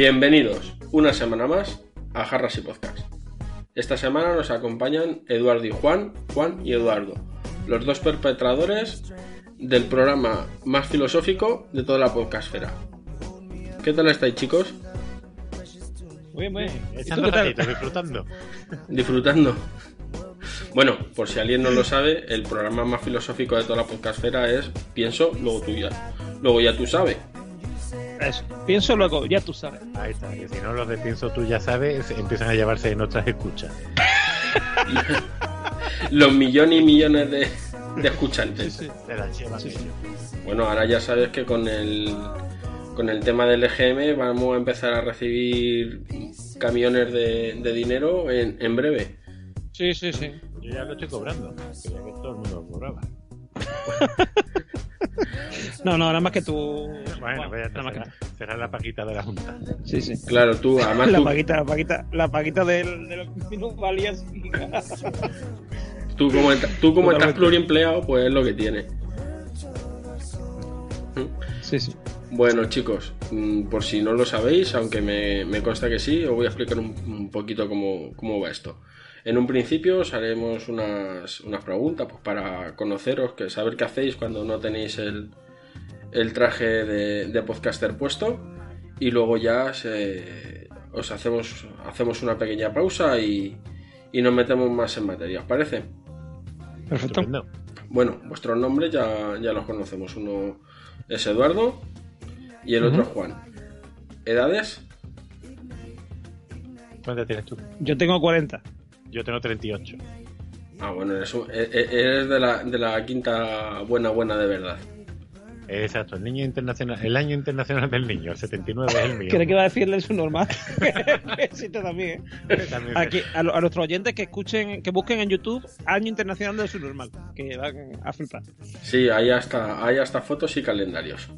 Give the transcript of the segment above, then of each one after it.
Bienvenidos una semana más a Jarras y Podcast. Esta semana nos acompañan Eduardo y Juan, Juan y Eduardo, los dos perpetradores del programa más filosófico de toda la podcastfera. ¿Qué tal estáis chicos? Muy bien, muy bien. ¿Y tú Echando ratito, disfrutando. Disfrutando. Bueno, por si alguien no lo sabe, el programa más filosófico de toda la podcastfera es Pienso, luego tú ya. Luego ya tú sabes. Eso. Pienso luego, ya tú sabes. Ahí está, que si no los de pienso tú ya sabes, empiezan a llevarse en otras escuchas. Los millones y millones de, de escuchantes. Se las llevan ellos. Bueno, ahora ya sabes que con el con el tema del EGM vamos a empezar a recibir camiones de, de dinero en, en breve. Sí, sí, sí. Yo ya lo estoy cobrando. Quería que todo el mundo lo cobraba. No, no, nada más que tú. Bueno, pues ya está, nada más que será, será la paquita de la Junta. Sí, sí. Claro, tú, además La tú, paguita, la paguita, la paguita del, de los minusvalías. tú como, estás- tú como estás pluriempleado, pues es lo que tiene. Sí, sí. Bueno, chicos, mm, por si no lo sabéis, aunque me, me consta que sí, os voy a explicar un, un poquito cómo, cómo va esto. En un principio os haremos unas, unas preguntas pues, para conoceros, que saber qué hacéis cuando no tenéis el, el traje de, de podcaster puesto. Y luego ya se- os hacemos, hacemos una pequeña pausa y, y nos metemos más en materia. ¿Os parece? Perfecto. Bueno, vuestros nombres ya, ya los conocemos. Uno es Eduardo y el otro Ujú. Juan. ¿Edades? ¿Cuánto tienes tú? Yo tengo 40. Yo tengo 38. Ah, bueno, eres, e- e- eres de, la, de la quinta buena buena de verdad. Exacto, el niño internacional, el año internacional del niño, el 79 es el mío. Creo que va a decirle su normal. Existe también, ¿eh? También Aquí, a, lo- a nuestros oyentes que escuchen, que busquen en YouTube Año Internacional de su normal. Que van a flipar. Sí, hay hasta, hay hasta fotos y calendarios.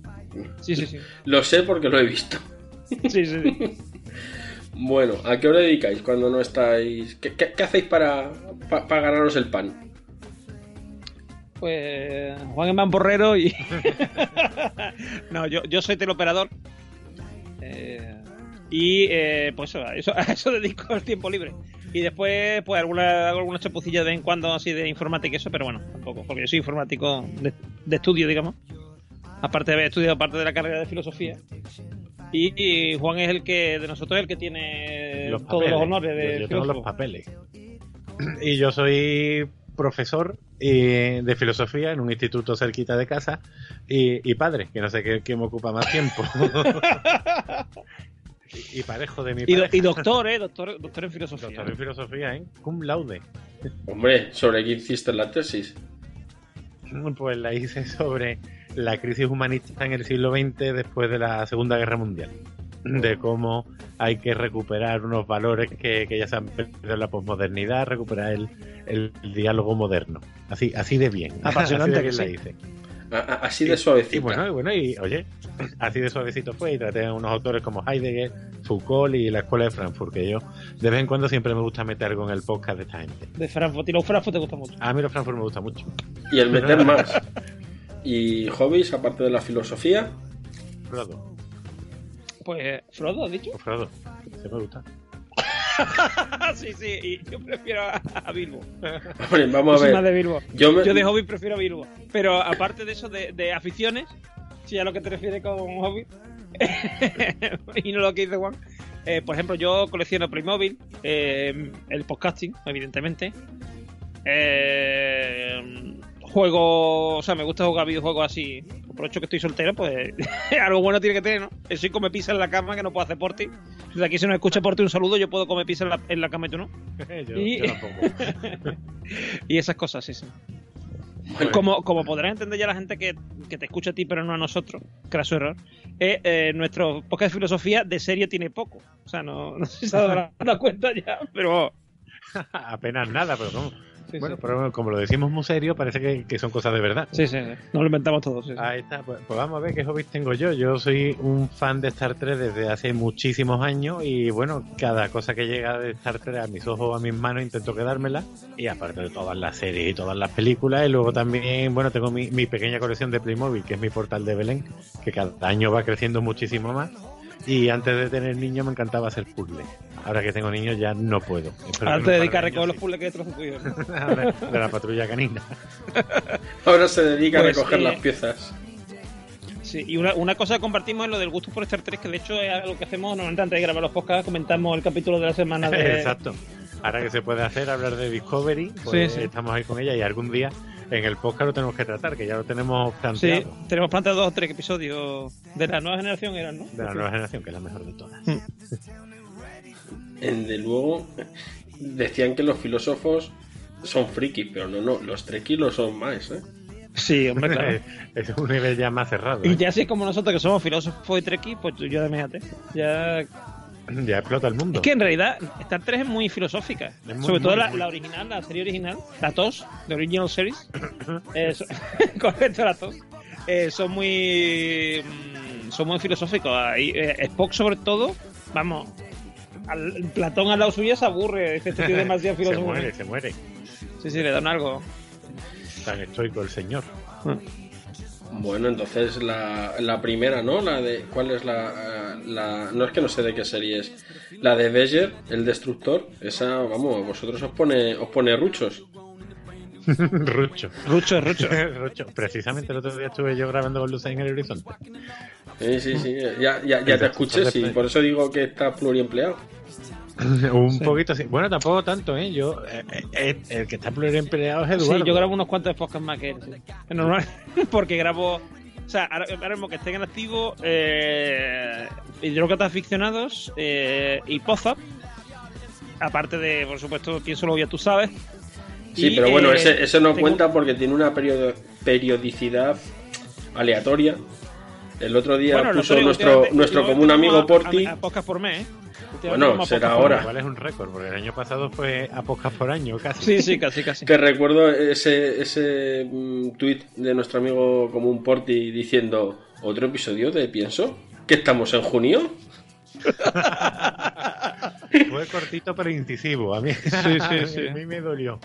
Sí, sí, sí. Lo sé porque lo he visto. Sí, sí, sí. Bueno, ¿a qué os dedicáis cuando no estáis? ¿Qué, hacéis para, pa- para el pan? Pues Juan es mamporrero y. no, yo, yo soy teleoperador. Eh, y eh, pues eso, a eso, dedico el tiempo libre. Y después, pues alguna, hago algunas chapucillas de vez en cuando así de informática y eso, pero bueno, tampoco, porque yo soy informático de, de estudio, digamos. Aparte de haber estudiado parte de la carrera de filosofía. Y, y Juan es el que, de nosotros, es el que tiene los todos papeles. los honores de yo, yo tengo los papeles. Y yo soy profesor eh, de filosofía en un instituto cerquita de casa y, y padre, que no sé qué, qué me ocupa más tiempo. y, y parejo de mi Y, pareja. y doctor, ¿eh? Doctor, doctor en filosofía. Doctor en filosofía, ¿eh? Cum laude. Hombre, ¿sobre qué hiciste la tesis? Pues la hice sobre la crisis humanista en el siglo XX después de la Segunda Guerra Mundial. De cómo hay que recuperar unos valores que, que ya se han perdido en la posmodernidad, recuperar el, el diálogo moderno. Así, así de bien. Apasionante Así de que bien sí. a- así de Y suavecito. bueno, y bueno, y oye, así de suavecito fue y traté a unos autores como Heidegger, Foucault y la Escuela de Frankfurt, que yo de vez en cuando siempre me gusta meter con el podcast de esta gente. De Frankfurt. Y los Frankfurt te gusta mucho. A mí los Frankfurt me gusta mucho. Y el meter más. ¿Y hobbies, aparte de la filosofía? Frodo. Pues, Frodo, ¿has dicho? O Frodo. Se me gusta. sí, sí, y yo prefiero a, a Bilbo. Hombre, vamos a más de ver. Bilbo. Yo me- Yo de hobby prefiero a Bilbo. Pero aparte de eso, de, de aficiones, si a lo que te refieres con hobby, y no lo que dice Juan, eh, por ejemplo, yo colecciono Playmobil, eh, el podcasting, evidentemente. Eh, juego, o sea, me gusta jugar videojuegos así. Aprovecho que estoy soltero, pues algo bueno tiene que tener, ¿no? Eso y come pizza en la cama que no puedo hacer por ti. Si de aquí se nos escucha por ti un saludo, yo puedo comer pizza en la, en la cama y tú no. yo, Y- yo tampoco. Y esas cosas, sí, sí. Como, como podrás entender ya la gente que, que te escucha a ti, pero no a nosotros, craso error, eh, eh, nuestro podcast de filosofía de serie tiene poco. O sea, no, no sé si se ha dado cuenta ya, pero. Apenas nada, pero. Sí, bueno, sí. pero como lo decimos muy serio, parece que, que son cosas de verdad. Sí, sí, sí. Nos lo inventamos todos. Ahí está, pues, pues vamos a ver qué hobbies tengo yo. Yo soy un fan de Star Trek desde hace muchísimos años y bueno, cada cosa que llega de Star Trek a mis ojos o a mis manos intento quedármela. Y aparte de todas las series y todas las películas, y luego también, bueno, tengo mi, mi pequeña colección de Playmobil, que es mi portal de Belén, que cada año va creciendo muchísimo más. Y antes de tener niños me encantaba hacer puzzles. Ahora que tengo niños ya no puedo. Espero Ahora te dedicas a recoger los puzzles que destrozan tu hijo. sí. Ahora, de la patrulla canina. ahora se dedica Pues, a recoger eh, las piezas. Sí, y una, una cosa que compartimos es lo del gusto por Star Trek, que de hecho es algo que hacemos normalmente antes de grabar los podcasts, comentamos el capítulo de la semana de. Exacto. Ahora que se puede hacer, hablar de Discovery, pues Sí, sí. estamos ahí con ella y algún día en el podcast lo tenemos que tratar, que ya lo tenemos Sí, planteado. tenemos planteado dos o tres episodios de la nueva generación, eran, ¿no? De la nueva generación, que es la mejor de todas. De luego, decían que los filósofos son frikis, pero no, no, los trekkies lo son más, ¿eh? Sí, hombre, claro. es un nivel ya más cerrado. Y ¿eh? ya así como nosotros que somos filósofos y trekkies, pues tú ya déjate. Ya... Ya explota el mundo. Es que en realidad Star Trek es muy filosófica. Es muy, Sobre todo muy, la, original, la serie original, la TOS, de Original Series. Eh, so- correcto, la TOS. Eh, son muy mm, son muy filosóficos. Ahí, eh, Spock sobre todo, vamos, al, Platón al lado suyo se aburre. Este tío es demasiado se muere, se muere. Sí, sí, le dan algo. Tan estoico el señor. Bueno, entonces la, la primera, ¿no? La de. ¿Cuál es la, la.? No es que no sé de qué serie es. La de Beyer, el destructor. Esa, vamos, vosotros os pone, os pone ruchos. Rucho. Rucho, rucho. Rucho. Precisamente el otro día estuve yo grabando con Luces en el horizonte. Sí, sí, sí. Ya, ya, ya te escuché, sí. Por eso digo que está pluriempleado. Un poquito así. Bueno, tampoco tanto, ¿eh? Yo, eh, eh, el que está pluriempleado es Eduardo. Sí, yo grabo unos cuantos podcasts más que él. sí. Es normal, porque grabo. O sea, ahora, ahora mismo que estén en activo, eh, Hidrócratas Aficionados eh, y Pozap. Aparte de, por supuesto, pienso lo ya tú sabes. Sí, Y, pero bueno, eh, ese, ese no tengo- cuenta porque tiene una periodo- periodicidad aleatoria. El otro día Bueno, puso nuestro, nuestro común amigo Porti. A, a podcast por mes, ¿eh? Bueno, será ahora. Igual es un récord, porque el año pasado fue a podcast por año, casi. Sí, sí, casi, casi. Que recuerdo ese, ese mm, tweet de nuestro amigo común Porti diciendo otro episodio de Pienso. ¿Que estamos en junio? Fue cortito pero incisivo. A mí, sí, sí. a mí me dolió.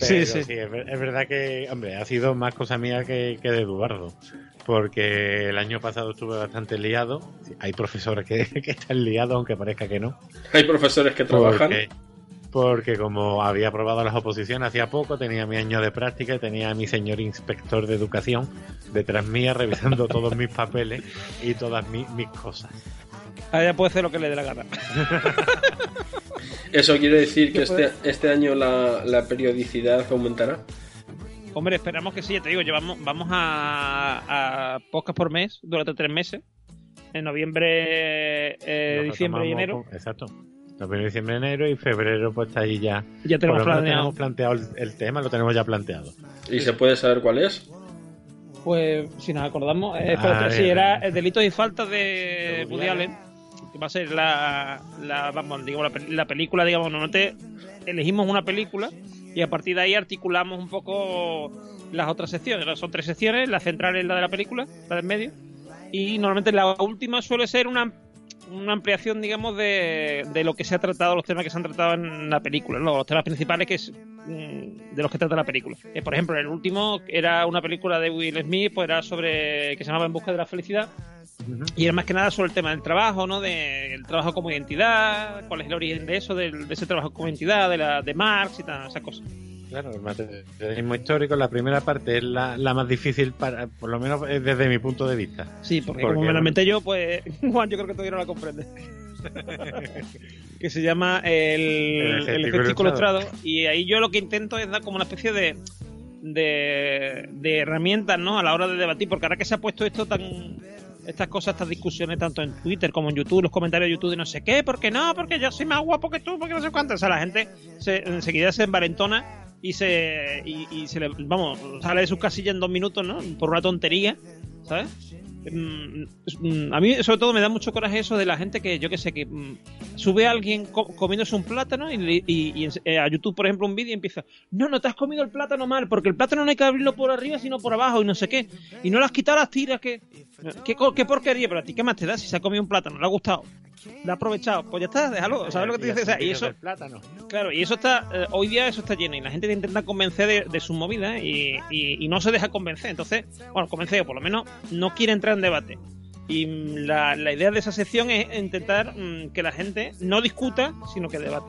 Sí, Pero sí. es verdad que, hombre, ha sido más cosa mía que, que de Eduardo. Porque el año pasado estuve bastante liado. Hay profesores que, que están liados, aunque parezca que no. Hay profesores que trabajan. Porque, porque como había aprobado las oposiciones hacía poco, tenía mi año de práctica y tenía a mi señor inspector de educación detrás mía revisando todos mis papeles y todas mi- mis cosas. Ahora ya puede hacer lo que le dé la gana. Eso quiere decir que ¿Qué este, este año la, la periodicidad aumentará. Hombre, esperamos que sí, ya te digo, llevamos, vamos a, a podcast por mes durante tres meses. En noviembre, eh, diciembre y enero. con- exacto. Noviembre, diciembre, enero y febrero, pues está ahí ya. Ya tenemos planeado. tenemos planteado el, el tema, lo tenemos ya planteado. ¿Y se puede saber cuál es? Pues, si nos acordamos, eh, Ah, espérate, sí, era el delitos y faltas de Woody Allen, que va a ser la, la, vamos, digamos, la, la película, digamos, normalmente elegimos una película y a partir de ahí articulamos un poco las otras secciones. Son tres secciones, la central es la de la película, la del medio, y normalmente la última suele ser una una ampliación, digamos, de, de lo que se ha tratado, los temas que se han tratado en la película, los temas principales que es, mm, de los que trata la película. Eh, por ejemplo, el último era una película de Will Smith, pues era sobre que se llamaba En busca de la felicidad. Y era más que nada sobre el tema del trabajo, ¿no? De el trabajo como identidad, cuál es el origen de eso, del- de, ese trabajo como identidad, de, la, de Marx y tal, esas cosas. Claro, el materialismo histórico, la primera parte es la, la más difícil, para, por lo menos eh, desde mi punto de vista. Sí, porque, Porque, como me la inventé yo, pues Juan, yo creo que todavía no la comprende. que se llama el, El el efecto ilustrado. Y ahí yo lo que intento es dar como una especie de, de, de herramientas, ¿no? A la hora de debatir, porque ahora que se ha puesto esto tan estas cosas, estas discusiones tanto en Twitter como en YouTube, los comentarios de YouTube de no sé qué, porque no, porque yo soy más guapo que tú, porque no sé cuánto. O sea, la gente se, enseguida se envalentona y se y, y se le, vamos, sale de sus casillas en dos minutos, ¿no? Por una tontería, ¿sabes? Mm, mm, a mí sobre todo me da mucho coraje eso de la gente que yo que sé que mm, sube a alguien co- comiéndose un plátano y, eh, a YouTube por ejemplo un vídeo y empieza no no te has comido el plátano mal porque el plátano no hay que abrirlo por arriba sino por abajo y no sé qué. Y no le has quitado las tiras que qué, qué porquería pero a ti qué más te da si se ha comido un plátano le ha gustado le ha aprovechado pues ya está déjalo sabes lo que te dice O sea, y eso Del plátano. Claro, y eso está, eh, hoy día eso está lleno y la gente te intenta convencer de, de sus movidas y, y- y no se deja convencer. Entonces, bueno, convencer o por lo menos no quiere entrar en debate. Y mm, la, la idea de esa sección es intentar mm, que la gente no discuta, sino que debate.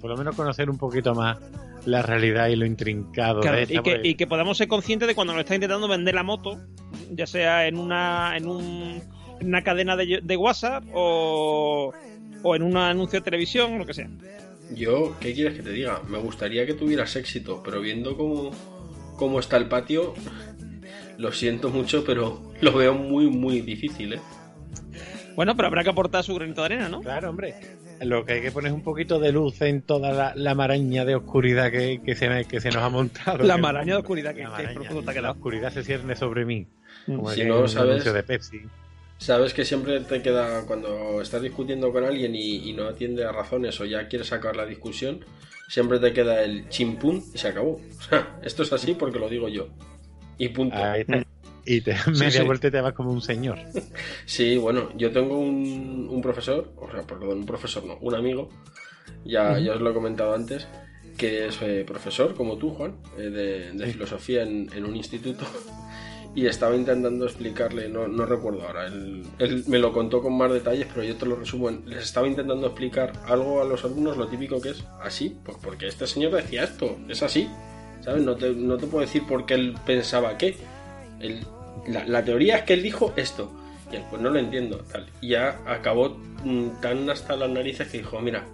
Por lo menos conocer un poquito más la realidad y lo intrincado Claro, de esta, y, que, porque- y que podamos ser conscientes de cuando nos está intentando vender la moto, ya sea en una, en un- en una cadena de, de WhatsApp o, o en un anuncio de televisión, lo que sea. Yo, ¿qué quieres que te diga? Me gustaría que tuvieras éxito, pero viendo cómo, cómo está el patio, lo siento mucho, pero lo veo muy, muy difícil, ¿eh? Bueno, pero habrá que aportar su granito de arena, ¿no? Claro, hombre. Lo que hay que poner es un poquito de luz en toda la, la maraña de oscuridad que, que, se, que se nos ha montado. La Que- maraña de oscuridad que, La que maraña. profundo ha La oscuridad se cierne sobre mí. Como Si no sabes- anuncio de Pepsi. Sabes que siempre te queda cuando estás discutiendo con alguien y, y no atiende a razones o ya quieres sacar la discusión, siempre te queda el chimpún y se acabó. Esto es así porque lo digo yo. Y punto. Ahí está. Y te media sí. vuelta y te vas como un señor. Sí, bueno, yo tengo un, un profesor, o sea, perdón, un profesor no, un amigo, ya, ya os lo he comentado antes, que es eh, profesor, como tú, Juan, eh, de, de filosofía en, en un instituto, y estaba intentando explicarle, no, no recuerdo ahora, él, él me lo contó con más detalles, pero yo te lo resumo, en- les estaba intentando explicar algo a los alumnos, lo típico que es así, pues porque este señor decía esto, es así, ¿sabes? No te, no te puedo decir por qué él pensaba qué. Él- la, la teoría es que él dijo esto. Y él, pues no lo entiendo. Tal. Y ya acabó mm, tan hasta las narices que dijo, mira,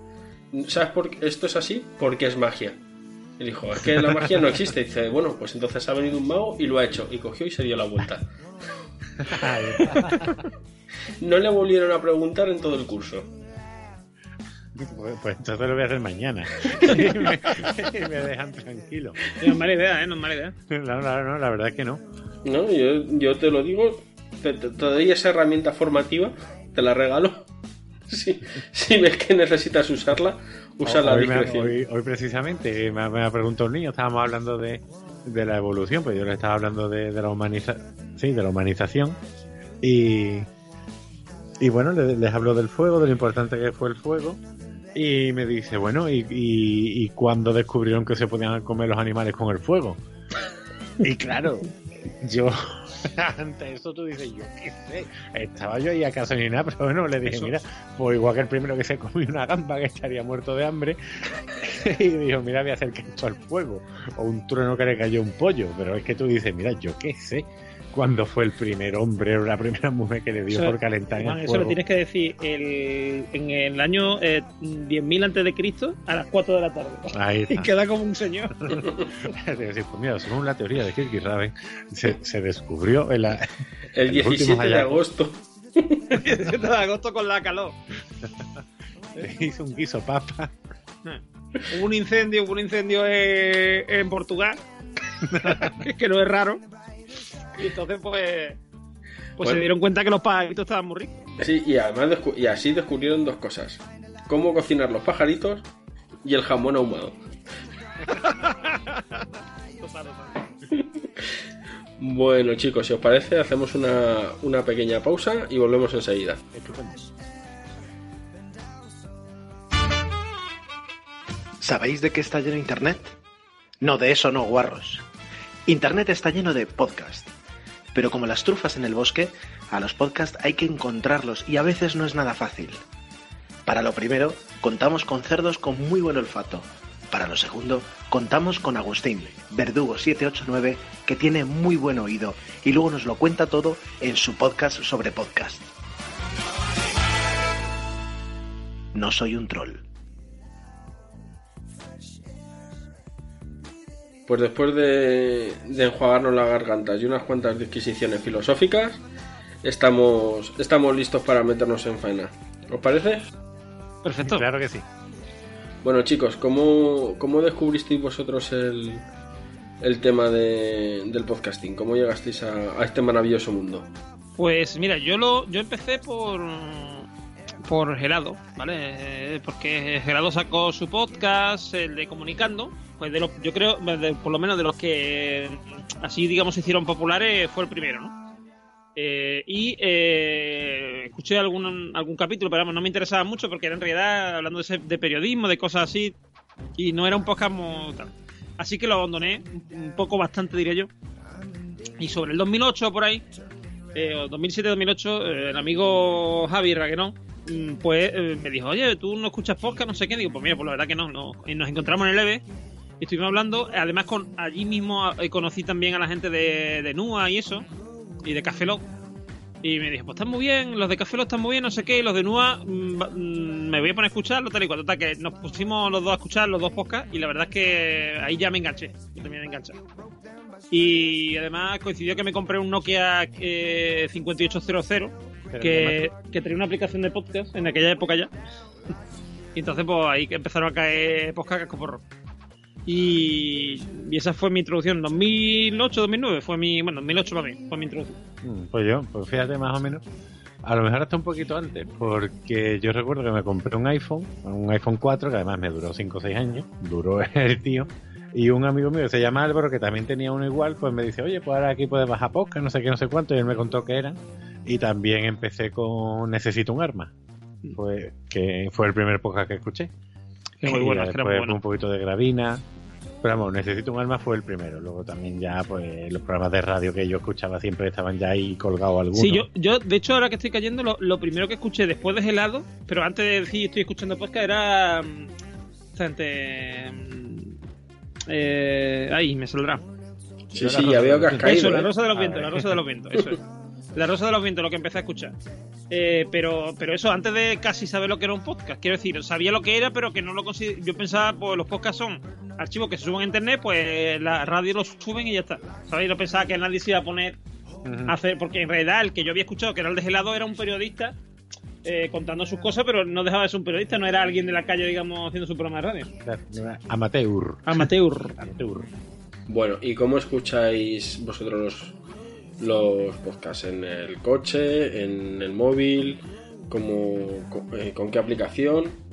¿sabes por qué esto es así? Porque es magia. Y dijo, es que la magia no existe. Y dice, bueno, pues entonces ha venido un mago y lo ha hecho. Y cogió y se dio la vuelta. No le volvieron a preguntar en todo el curso. Pues, pues entonces lo voy a hacer mañana. y, me, y me dejan tranquilo. No es mala idea, ¿eh? No es mala idea. No, no, no, la verdad es que no. No, yo, yo te lo digo, te, te- te doy esa herramienta formativa, te la regalo. Si, si ves que necesitas usarla, úsala a hoy, me ha- discreción. hoy- hoy precisamente me, ha- me ha preguntado un niño, estábamos hablando de, de la evolución, pues yo le estaba hablando de, de la humaniza sí, de la humanización y, y bueno, le- les hablo del fuego, de lo importante que fue el fuego y me dice, bueno, ¿y, y, y cuándo descubrieron que se podían comer los animales con el fuego? Y claro, yo ante eso tú dices, yo qué sé, estaba yo ahí acaso ni nada, pero bueno, le dije, Eso. mira, pues igual que el primero que se comió una gamba que estaría muerto de hambre, y dijo, mira, voy a hacer que esto al fuego, o un trueno que le cayó un pollo, pero es que tú dices, mira, yo qué sé, cuándo fue el primer hombre o la primera mujer que le dio Eso- por calentar el eso lo tienes que decir el, en el año eh, 10.000 antes de Cristo a las 4 de la tarde. Ahí Y queda como un señor. Es pues mira, según la teoría de Kierkegaard, se, se descubrió en la, El en los últimos 17 de agosto. El 17 de agosto con la calor. hizo un guiso papa. Hubo un incendio, hubo un incendio eh, en Portugal. que no es raro. Y entonces, pues. Pues Bueno. se dieron cuenta que los pajaritos estaban muy ricos. Sí, y además descu- y así descubrieron dos cosas. Cómo cocinar los pajaritos y el jamón ahumado. Bueno, chicos, si os parece, hacemos una, una pequeña pausa y volvemos enseguida. ¿Sabéis de qué está lleno Internet? No, de eso no, guarros. Internet está lleno de podcast. Pero como las trufas en el bosque, a los podcasts hay que encontrarlos y a veces no es nada fácil. Para lo primero, contamos con cerdos con muy buen olfato. Para lo segundo, contamos con Agustín, Verdugo 789, que tiene muy buen oído y luego nos lo cuenta todo en su podcast sobre podcast. No soy un troll. Pues después de, de enjuagarnos las gargantas y unas cuantas disquisiciones filosóficas, estamos, estamos listos para meternos en faena. ¿Os parece? Perfecto. Claro que sí. Bueno chicos, ¿cómo, cómo descubristeis vosotros el, el tema de- del podcasting? ¿Cómo llegasteis a, a este maravilloso mundo? Pues mira, yo lo yo empecé por por Gerardo, ¿vale? Eh, Porque Gerardo sacó su podcast, el de Comunicando, pues de los, yo creo, de- por lo menos de los que así digamos se hicieron populares, fue el primero, ¿no? Eh, y eh, escuché algún, algún capítulo, pero vamos, no me interesaba mucho porque era en realidad hablando de, de periodismo, de cosas así, y no era un podcast. Así que lo abandoné, un- poco bastante diría yo. Y sobre el 2008 por ahí, eh, o 2007-2008, eh, el amigo Javi Raguenón, pues eh, me dijo, oye, ¿tú no escuchas podcast? No sé qué. Digo, pues mira, pues la verdad que no. Y nos encontramos en el EVE y estuvimos hablando. Además, con allí mismo eh, conocí también a la gente de, de NUA y eso, y de Café Lock. Y me dijo, pues están muy bien, los de Café Lock están muy bien, no sé qué, y los de NUA mm, mm, me voy a poner a escucharlo, tal y cual. Total, que nos pusimos los dos a escuchar los dos podcasts y la verdad es que ahí ya me enganché. Yo también me enganché. Y además coincidió que me compré un Nokia eh, 5800 que, que tenía una aplicación de podcast en aquella época ya. Y entonces pues ahí empezaron a caer podcast casco porro. Y, y esa fue mi introducción. 2008, 2009 fue mi. Bueno, 2008 para mí, fue mi introducción. Mm, Pues yo, pues fíjate más o menos. A lo mejor hasta un poquito antes, porque yo recuerdo que me compré un iPhone, un iPhone 4, que además me duró 5 o 6 años, duró el tío, y un amigo mío que se llama Álvaro, que también tenía uno igual, pues me dice, oye, pues ahora aquí puedes bajar podcast, no sé qué, no sé cuánto, y él me contó que eran, y también empecé con Necesito un arma, pues, que fue el primer podcast que escuché. Que muy bueno, era muy después bueno. un poquito de gravina. Pero vamos, Necesito un arma fue el primero. Luego también ya, pues, los programas de radio que yo escuchaba siempre estaban ya ahí colgados algunos. Sí, yo, yo, de hecho, ahora que estoy cayendo, lo, lo primero que escuché después de Gelado, pero antes de decir estoy escuchando podcast, era. mm, esta gente. mm, Eh, ahí, me saldrá. Sí, sí, ya veo que has caído. Eso, la ¿eh? rosa de los A vientos, la rosa de los vientos, eso es. La rosa de los vientos, lo que empecé a escuchar. Eh, pero, pero eso, antes de casi saber lo que era un podcast, quiero decir, sabía lo que era, pero que no lo consider... Yo pensaba, pues los podcasts son archivos que se suben a internet, pues la radio los suben y ya está. ¿Sabéis? No pensaba que nadie se iba a poner a hacer, porque en realidad el que yo había escuchado, que era el de Gelado, era un periodista eh, contando sus cosas, pero no dejaba de ser un periodista, no era alguien de la calle, digamos, haciendo su programa de radio. Amateur. Amateur. Amateur. Bueno, ¿y cómo escucháis vosotros los, los podcasts? ¿En el coche? ¿En el móvil? ¿Cómo, con, eh, ¿Con qué aplicación?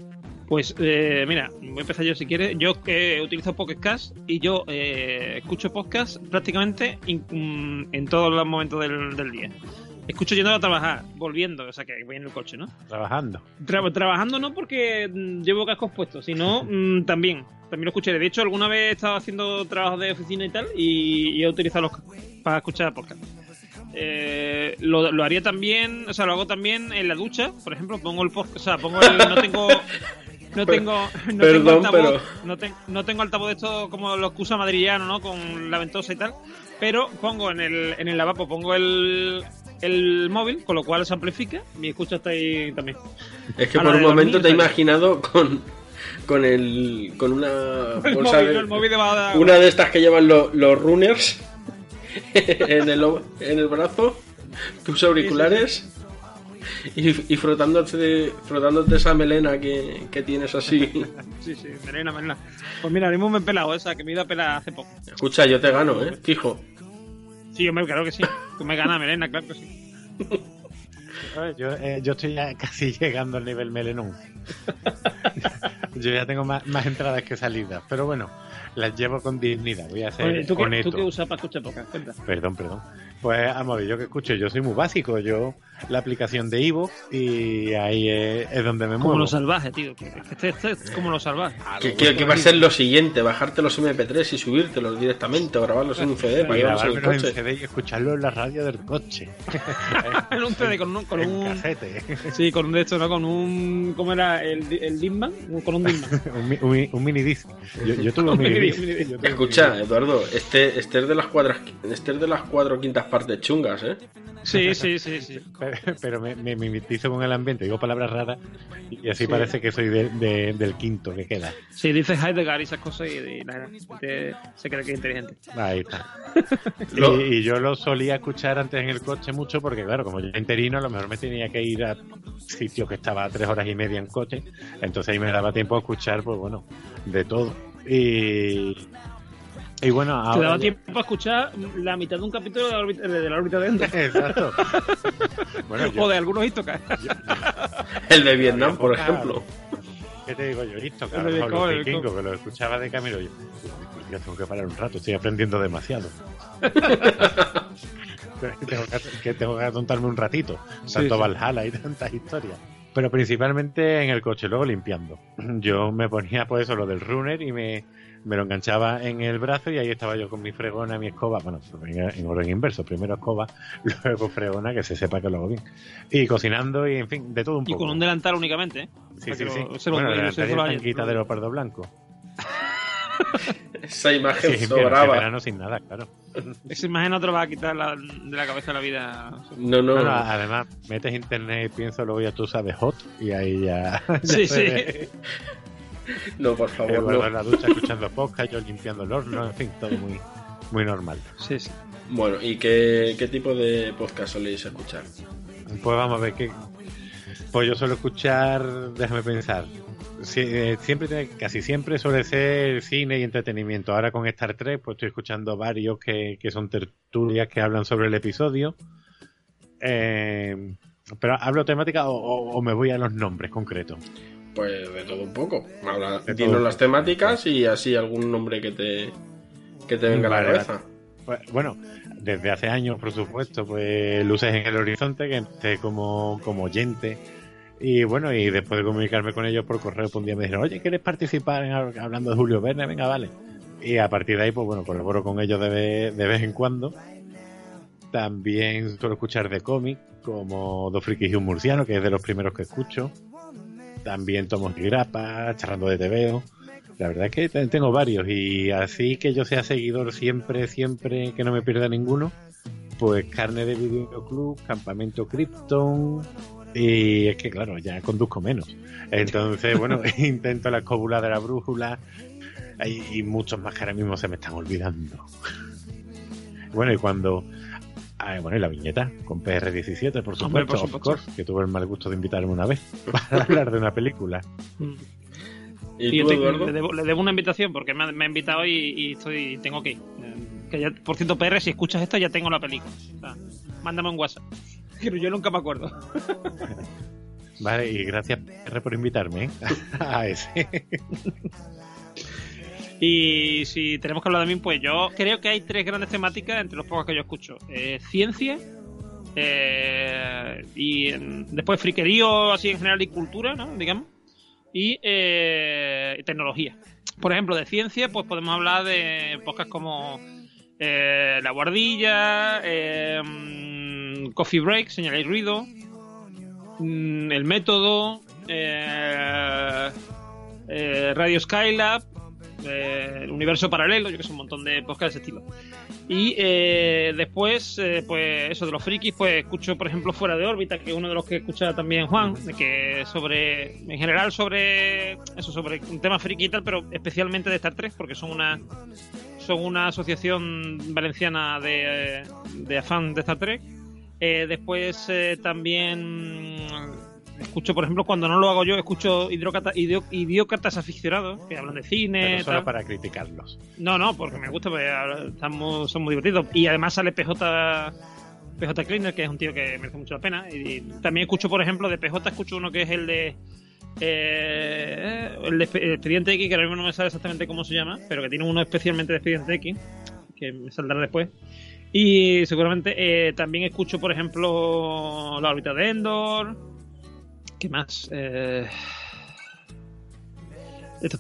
Pues eh, mira, voy a empezar yo si quieres. Yo eh, utilizo Pocket Cast y yo eh, escucho podcast prácticamente mm, en todos los momentos del día. Escucho yendo a trabajar, volviendo, o sea que voy en el coche, ¿no? Trabajando. Tra- trabajando no porque mm, llevo cascos puestos, sino mm, también. También lo escuché. De hecho, alguna vez he estado haciendo trabajos de oficina y tal y, y he utilizado los cascos para escuchar podcast. Eh, lo, lo haría también, o sea, lo hago también en la ducha, por ejemplo, pongo el podcast, o sea, pongo el, no tengo no tengo no Perdón, tengo altavoz, pero- no, ten- no tengo altavoz de esto como los que usa madrillano, ¿no? Con la ventosa y tal, pero pongo en el en el lavabo pongo el el móvil, con lo cual se amplifica y escucha hasta ahí también. Es que A por un momento dormir, te he imaginado con, con el con una El bolsa móvil, de- una de estas que llevan lo- los runners en el, en el brazo, tus auriculares y, y frotándote, frotándote esa melena que, que tienes así. Sí, sí, melena, melena. Pues mira, mismo me he pelado esa, que me he ido a pelar hace poco. Escucha, yo te gano, ¿eh? Fijo. Sí, hombre, claro que sí. Tú me ganas melena, claro que sí. Yo, eh, yo estoy ya casi llegando al nivel melenón. yo ya tengo más, más entradas que salidas. Pero bueno, las llevo con dignidad. Voy a ser Oye, ¿tú, qué. ¿Tú qué usas para escuchar podcast? Perdón, perdón. Pues, vamos a ver, yo que escucho, yo soy muy básico. Yo, la aplicación de Ivo y ahí es, es donde me Como muevo. lo salvaje, tío. Este, este es como lo salvaje. Que, que- que va a ser lo siguiente, bajarte los MP3 y subírtelos directamente o grabarlos en un CD para Y llevarlos en en coche. CD y escucharlo en la radio del coche. en un CD con un, con en un casete. sí, con un de estos, ¿no? Con un ¿cómo era el el? Con un Disman. un, un un mini disc. Yo, yo tuve un mini disc. Escucha, Eduardo, este, este es de las cuadras, este es de las cuatro quintas partes chungas, ¿eh? Sí, sí, sí, sí. Pero, pero me, me mimetizo con el ambiente, digo palabras raras y así Sí. parece que soy de- de- del quinto que queda. Sí, dice Heidegger y esas cosas y, y la gente se cree que es inteligente. Ahí está. Y, y yo lo solía escuchar antes en el coche mucho porque, claro, como yo era interino, a lo mejor me tenía que ir a sitios que estaba a tres horas y media en coche. Entonces ahí me daba tiempo a escuchar, pues bueno, de todo. Y, y bueno, ahora. Te daba ya- tiempo para escuchar la mitad de un capítulo de la órbita de, la órbita de Endor. Exacto. bueno, yo, O de algunos histocas. El de Vietnam, por ejemplo. ¿Qué te digo yo? Listo, El de los el vikingos, que lo escuchaba de camino. Yo, yo tengo que parar un rato, estoy aprendiendo demasiado. tengo que, que tengo que atontarme un ratito. Tanto sí. Valhalla y tantas historias. Pero principalmente en el coche, luego limpiando. Yo me ponía pues eso, lo del runner y me, me lo enganchaba en el brazo y ahí estaba yo con mi fregona, mi escoba, bueno, en, en orden inverso, primero escoba, luego fregona, que se sepa que lo hago bien. Y cocinando y en fin, de todo un Y poco. con un delantal únicamente, ¿eh? Sí, sí, sí. lo- se lo- bueno, se lo- lo de leopardo blanco. Esa imagen Sí, sobraba. verano sin nada, claro. Esa imagen no te lo va a quitar la- de la cabeza la vida. No, no, además, metes internet y pienso, luego ya tú sabes hot y ahí ya. Sí, ya se sí. No, por favor, Eduardo no. en la ducha escuchando podcast, yo limpiando el horno, en fin, todo muy, muy normal. Sí, sí. Bueno, ¿y qué, qué tipo de podcast soléis escuchar? Pues vamos a ver qué. Pues yo suelo escuchar, déjame pensar. Eh, siempre, tiene- casi siempre suele ser cine y entretenimiento. Ahora con Star Trek, pues estoy escuchando varios que, que son tertulias que hablan sobre el episodio. Eh, pero hablo temática o, o- o me voy a los nombres concretos. Pues de todo un poco. Todo dinos las temáticas y así algún nombre que te, que te venga a la cabeza. Pues, bueno, desde hace años, por supuesto, pues luces en el horizonte, que empecé como, como oyente. Y bueno, y después de comunicarme con ellos por correo, pues un día me dijeron, oye, ¿quieres participar en, hab- hablando de Julio Verne? Venga, vale. Y a partir de ahí, pues bueno, colaboro con ellos de, ve- de vez en cuando. También suelo escuchar de cómic, como Dos Frikis y un Murciano, que es de los primeros que escucho. También Tomos y Grapa, charlando de TVO. La verdad es que te- tengo varios y así que yo sea seguidor siempre, siempre, que no me pierda ninguno, pues Carne de Videoclub, Campamento Krypton y es que claro, ya conduzco menos. Entonces, bueno, intento la escóbula de la brújula hay- y muchos más que ahora mismo se me están olvidando. Bueno, y cuando... ah, bueno, y la viñeta con PR17, por supuesto, Hombre, por of supuesto. course, que tuve el mal gusto de invitarme una vez para hablar de una película. ¿Y, tú, Eduardo? le, debo, le debo una invitación porque me ha, me ha invitado y, y estoy tengo que ir. Eh, Que ya, por cierto, PR, si escuchas esto ya tengo la película. O sea, mándame un WhatsApp. Pero yo nunca me acuerdo. Vale, y gracias PR por invitarme ¿eh? a ese. Y si tenemos que hablar de mí, pues yo creo que hay tres grandes temáticas entre los pocos que yo escucho. Eh, ciencia, eh, y mm, después friquerío así en general y cultura, ¿no? Digamos. Y eh, tecnología. Por ejemplo, de ciencia, pues podemos hablar de podcasts como eh, La Guardilla, eh, mm, Coffee Break, Señal y Ruido, mm, El Método, Radio Skylab, eh, el universo paralelo, yo que sé, un montón de podcasts de ese estilo. Y eh, después, eh, pues eso de los frikis, pues escucho, por ejemplo, Fuera de órbita, que es uno de los que escucha también Juan, que sobre, en general sobre eso, sobre un tema friki y tal, pero especialmente de Star Trek, porque son una son una asociación valenciana de, de afán de Star Trek. Eh, después eh, también escucho, por ejemplo, cuando no lo hago yo, escucho idiócratas idiócratas aficionados que hablan de cine. Pero solo tal. para criticarlos. No, no, porque me gusta, porque muy- son muy divertidos. Y además sale PJ, PJ Cleaner, que es un tío que merece mucho la pena. Y también escucho, por ejemplo, de PJ, escucho uno que es el de Eh, el, de, el expediente X, que ahora mismo no me sabe exactamente cómo se llama, pero que tiene uno especialmente de expediente X, que me saldrá después. Y seguramente eh, también escucho, por ejemplo, la órbita de Endor. ¿Qué más? Eh...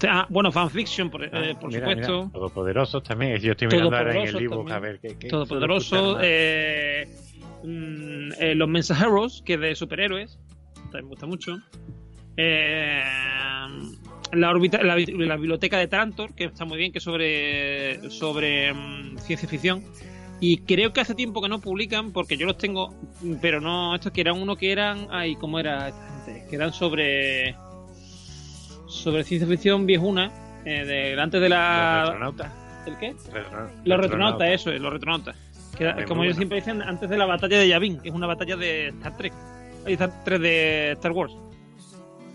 Ah, bueno, fanfiction, por, eh, por Mira, supuesto. mira, Todopoderosos también. Yo estoy mirando ahora en el a ver qué. qué. Eh, mm, eh, los mensajeros, que es de superhéroes. También me gusta mucho. Eh, la, bi- la biblioteca de Trantor, que está muy bien, que es sobre, sobre mm, ciencia ficción. Y creo que hace tiempo que no publican, porque yo los tengo, pero no, estos que eran uno que eran, ay, ¿cómo era esta gente? Que eran sobre, sobre ciencia ficción viejuna, eh, de, antes de Los la... retronautas. ¿El qué? Retro- Los retronautas, eso es, los retronautas. Que era- Muy como bueno. ellos siempre dicen, antes de la batalla de Yavin, que es una batalla de Star Trek. Star Trek de Star Wars.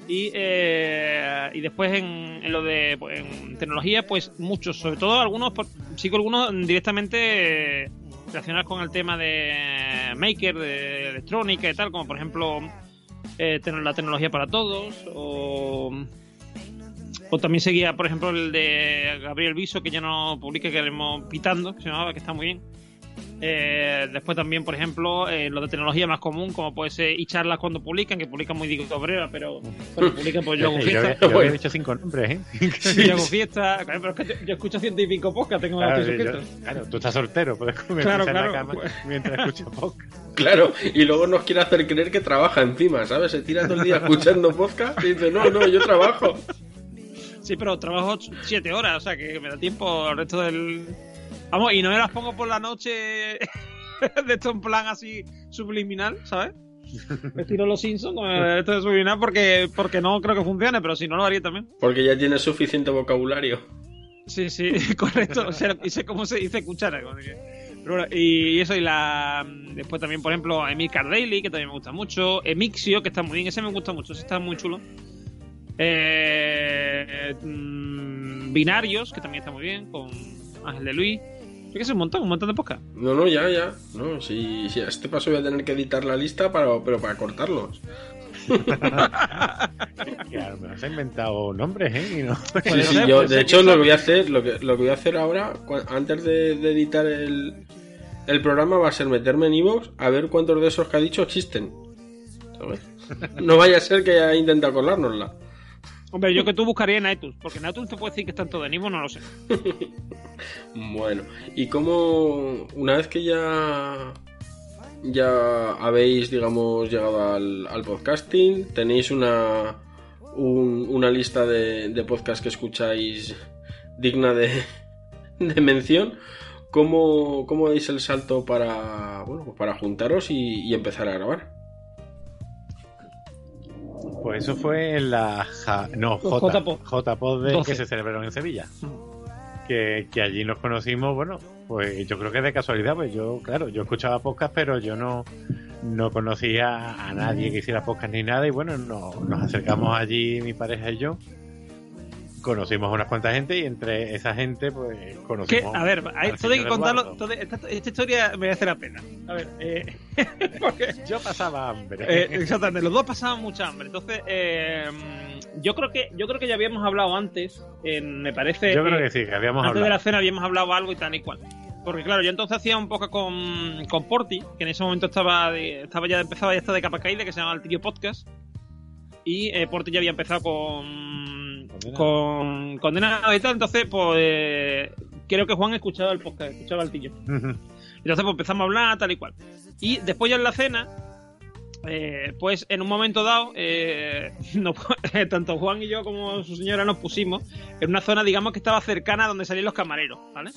Y, eh, y después en, en lo de pues, en tecnología, pues muchos, sobre todo algunos, por- sigo algunos directamente eh, relacionados con el tema de Maker, de electrónica y tal, como por ejemplo eh, la tecnología para todos, o, o también seguía, por ejemplo, el de Gabriel Viso, que ya no publica, que haremos pitando, que se llamaba, que está muy bien. Eh, después también, por ejemplo, eh, lo de tecnología más común, como puede ser y charlas cuando publican, que publican muy digo obrera, pero cuando publican, pues yo hago fiesta. yo Bueno. dicho cinco nombres, ¿eh? Sí, yo hago fiesta. Claro, pero es que yo, yo escucho ciento y pico podcast, tengo Claro, claro, tú estás soltero, puedes comer Claro, en claro. la cama mientras escuchas podcast. Claro, y luego nos quiere hacer creer que trabaja encima, ¿sabes? Se tira todo el día escuchando podcast y dice, no, no, yo trabajo. Sí, pero trabajo siete horas, o sea que me da tiempo al resto del. Vamos, y no me las pongo por la noche de esto en plan así subliminal, ¿sabes? Me tiro los Simpsons con esto de subliminal porque, porque no creo que funcione, pero si no lo haría también. Porque ya tienes suficiente vocabulario. Sí, sí, correcto. O sea, y sé cómo se dice cuchara. y eso, y la. Después también, por ejemplo, Emil Daily, que también me gusta mucho. Emixio, que está muy bien, ese me gusta mucho, ese está muy chulo. Eh, mm, Binarios, que también está muy bien, con Ángel de Luis. Que sé, un montón, un montón de podcast. No, no, ya, ya. No, si, si a este paso voy a tener que editar la lista, para, pero para cortarlos. Que a lo mejor se ha inventado nombres, ¿eh? Y no- Sí, sí, yo, puede de hecho, lo que voy a hacer, lo que, lo que voy a hacer ahora, antes de, de editar el, el programa, va a ser meterme en Evox a ver cuántos de esos que ha dicho existen. ¿Sabes? No vaya a ser que haya intentado colárnosla. Hombre, yo que tú buscaría en porque en te puede decir que están todos en Ivo, no lo sé. Bueno, y como una vez que ya ya habéis, digamos, llegado al, al podcasting, tenéis una un- una lista de, de podcasts que escucháis digna de, de mención. ¿Cómo, ¿Cómo dais el salto para bueno para juntaros y empezar a grabar? Pues eso fue en la ja- no, J, de- 12. que se celebraron en Sevilla. Que, que allí nos conocimos, bueno, pues yo creo que de casualidad, pues yo, claro, yo escuchaba podcast, pero yo no, no conocía a nadie que hiciera podcast ni nada, y bueno, no- nos acercamos allí, mi pareja y yo, conocimos a unas cuantas gente, y entre esa gente, pues conocimos. a ver, hay, todo hay que contarlo. Todo- esta, esta historia me hace la pena. A ver, eh, porque Yo pasaba hambre. Eh, exactamente, los dos pasaban mucha hambre. Entonces, eh, yo creo que yo creo que ya habíamos hablado antes, en- me parece. yo creo eh, que sí, que habíamos antes de hablado. la cena habíamos hablado algo y tal y cual. Porque claro, yo entonces hacía un poco con, con Porti, que en ese momento estaba de- estaba ya empezaba ya estar de capa caída, que se llama el Tío Podcast. Y eh, Porti ya había empezado con Condenado. con condenado y tal, entonces pues eh, creo que Juan escuchaba el podcast, escuchaba el Tillo. Entonces pues empezamos a hablar tal y cual. Y después ya en la cena, eh, pues en un momento dado, eh, nos- tanto Juan y yo como su señora nos pusimos en una zona, digamos, que estaba cercana a donde salían los camareros, ¿vale?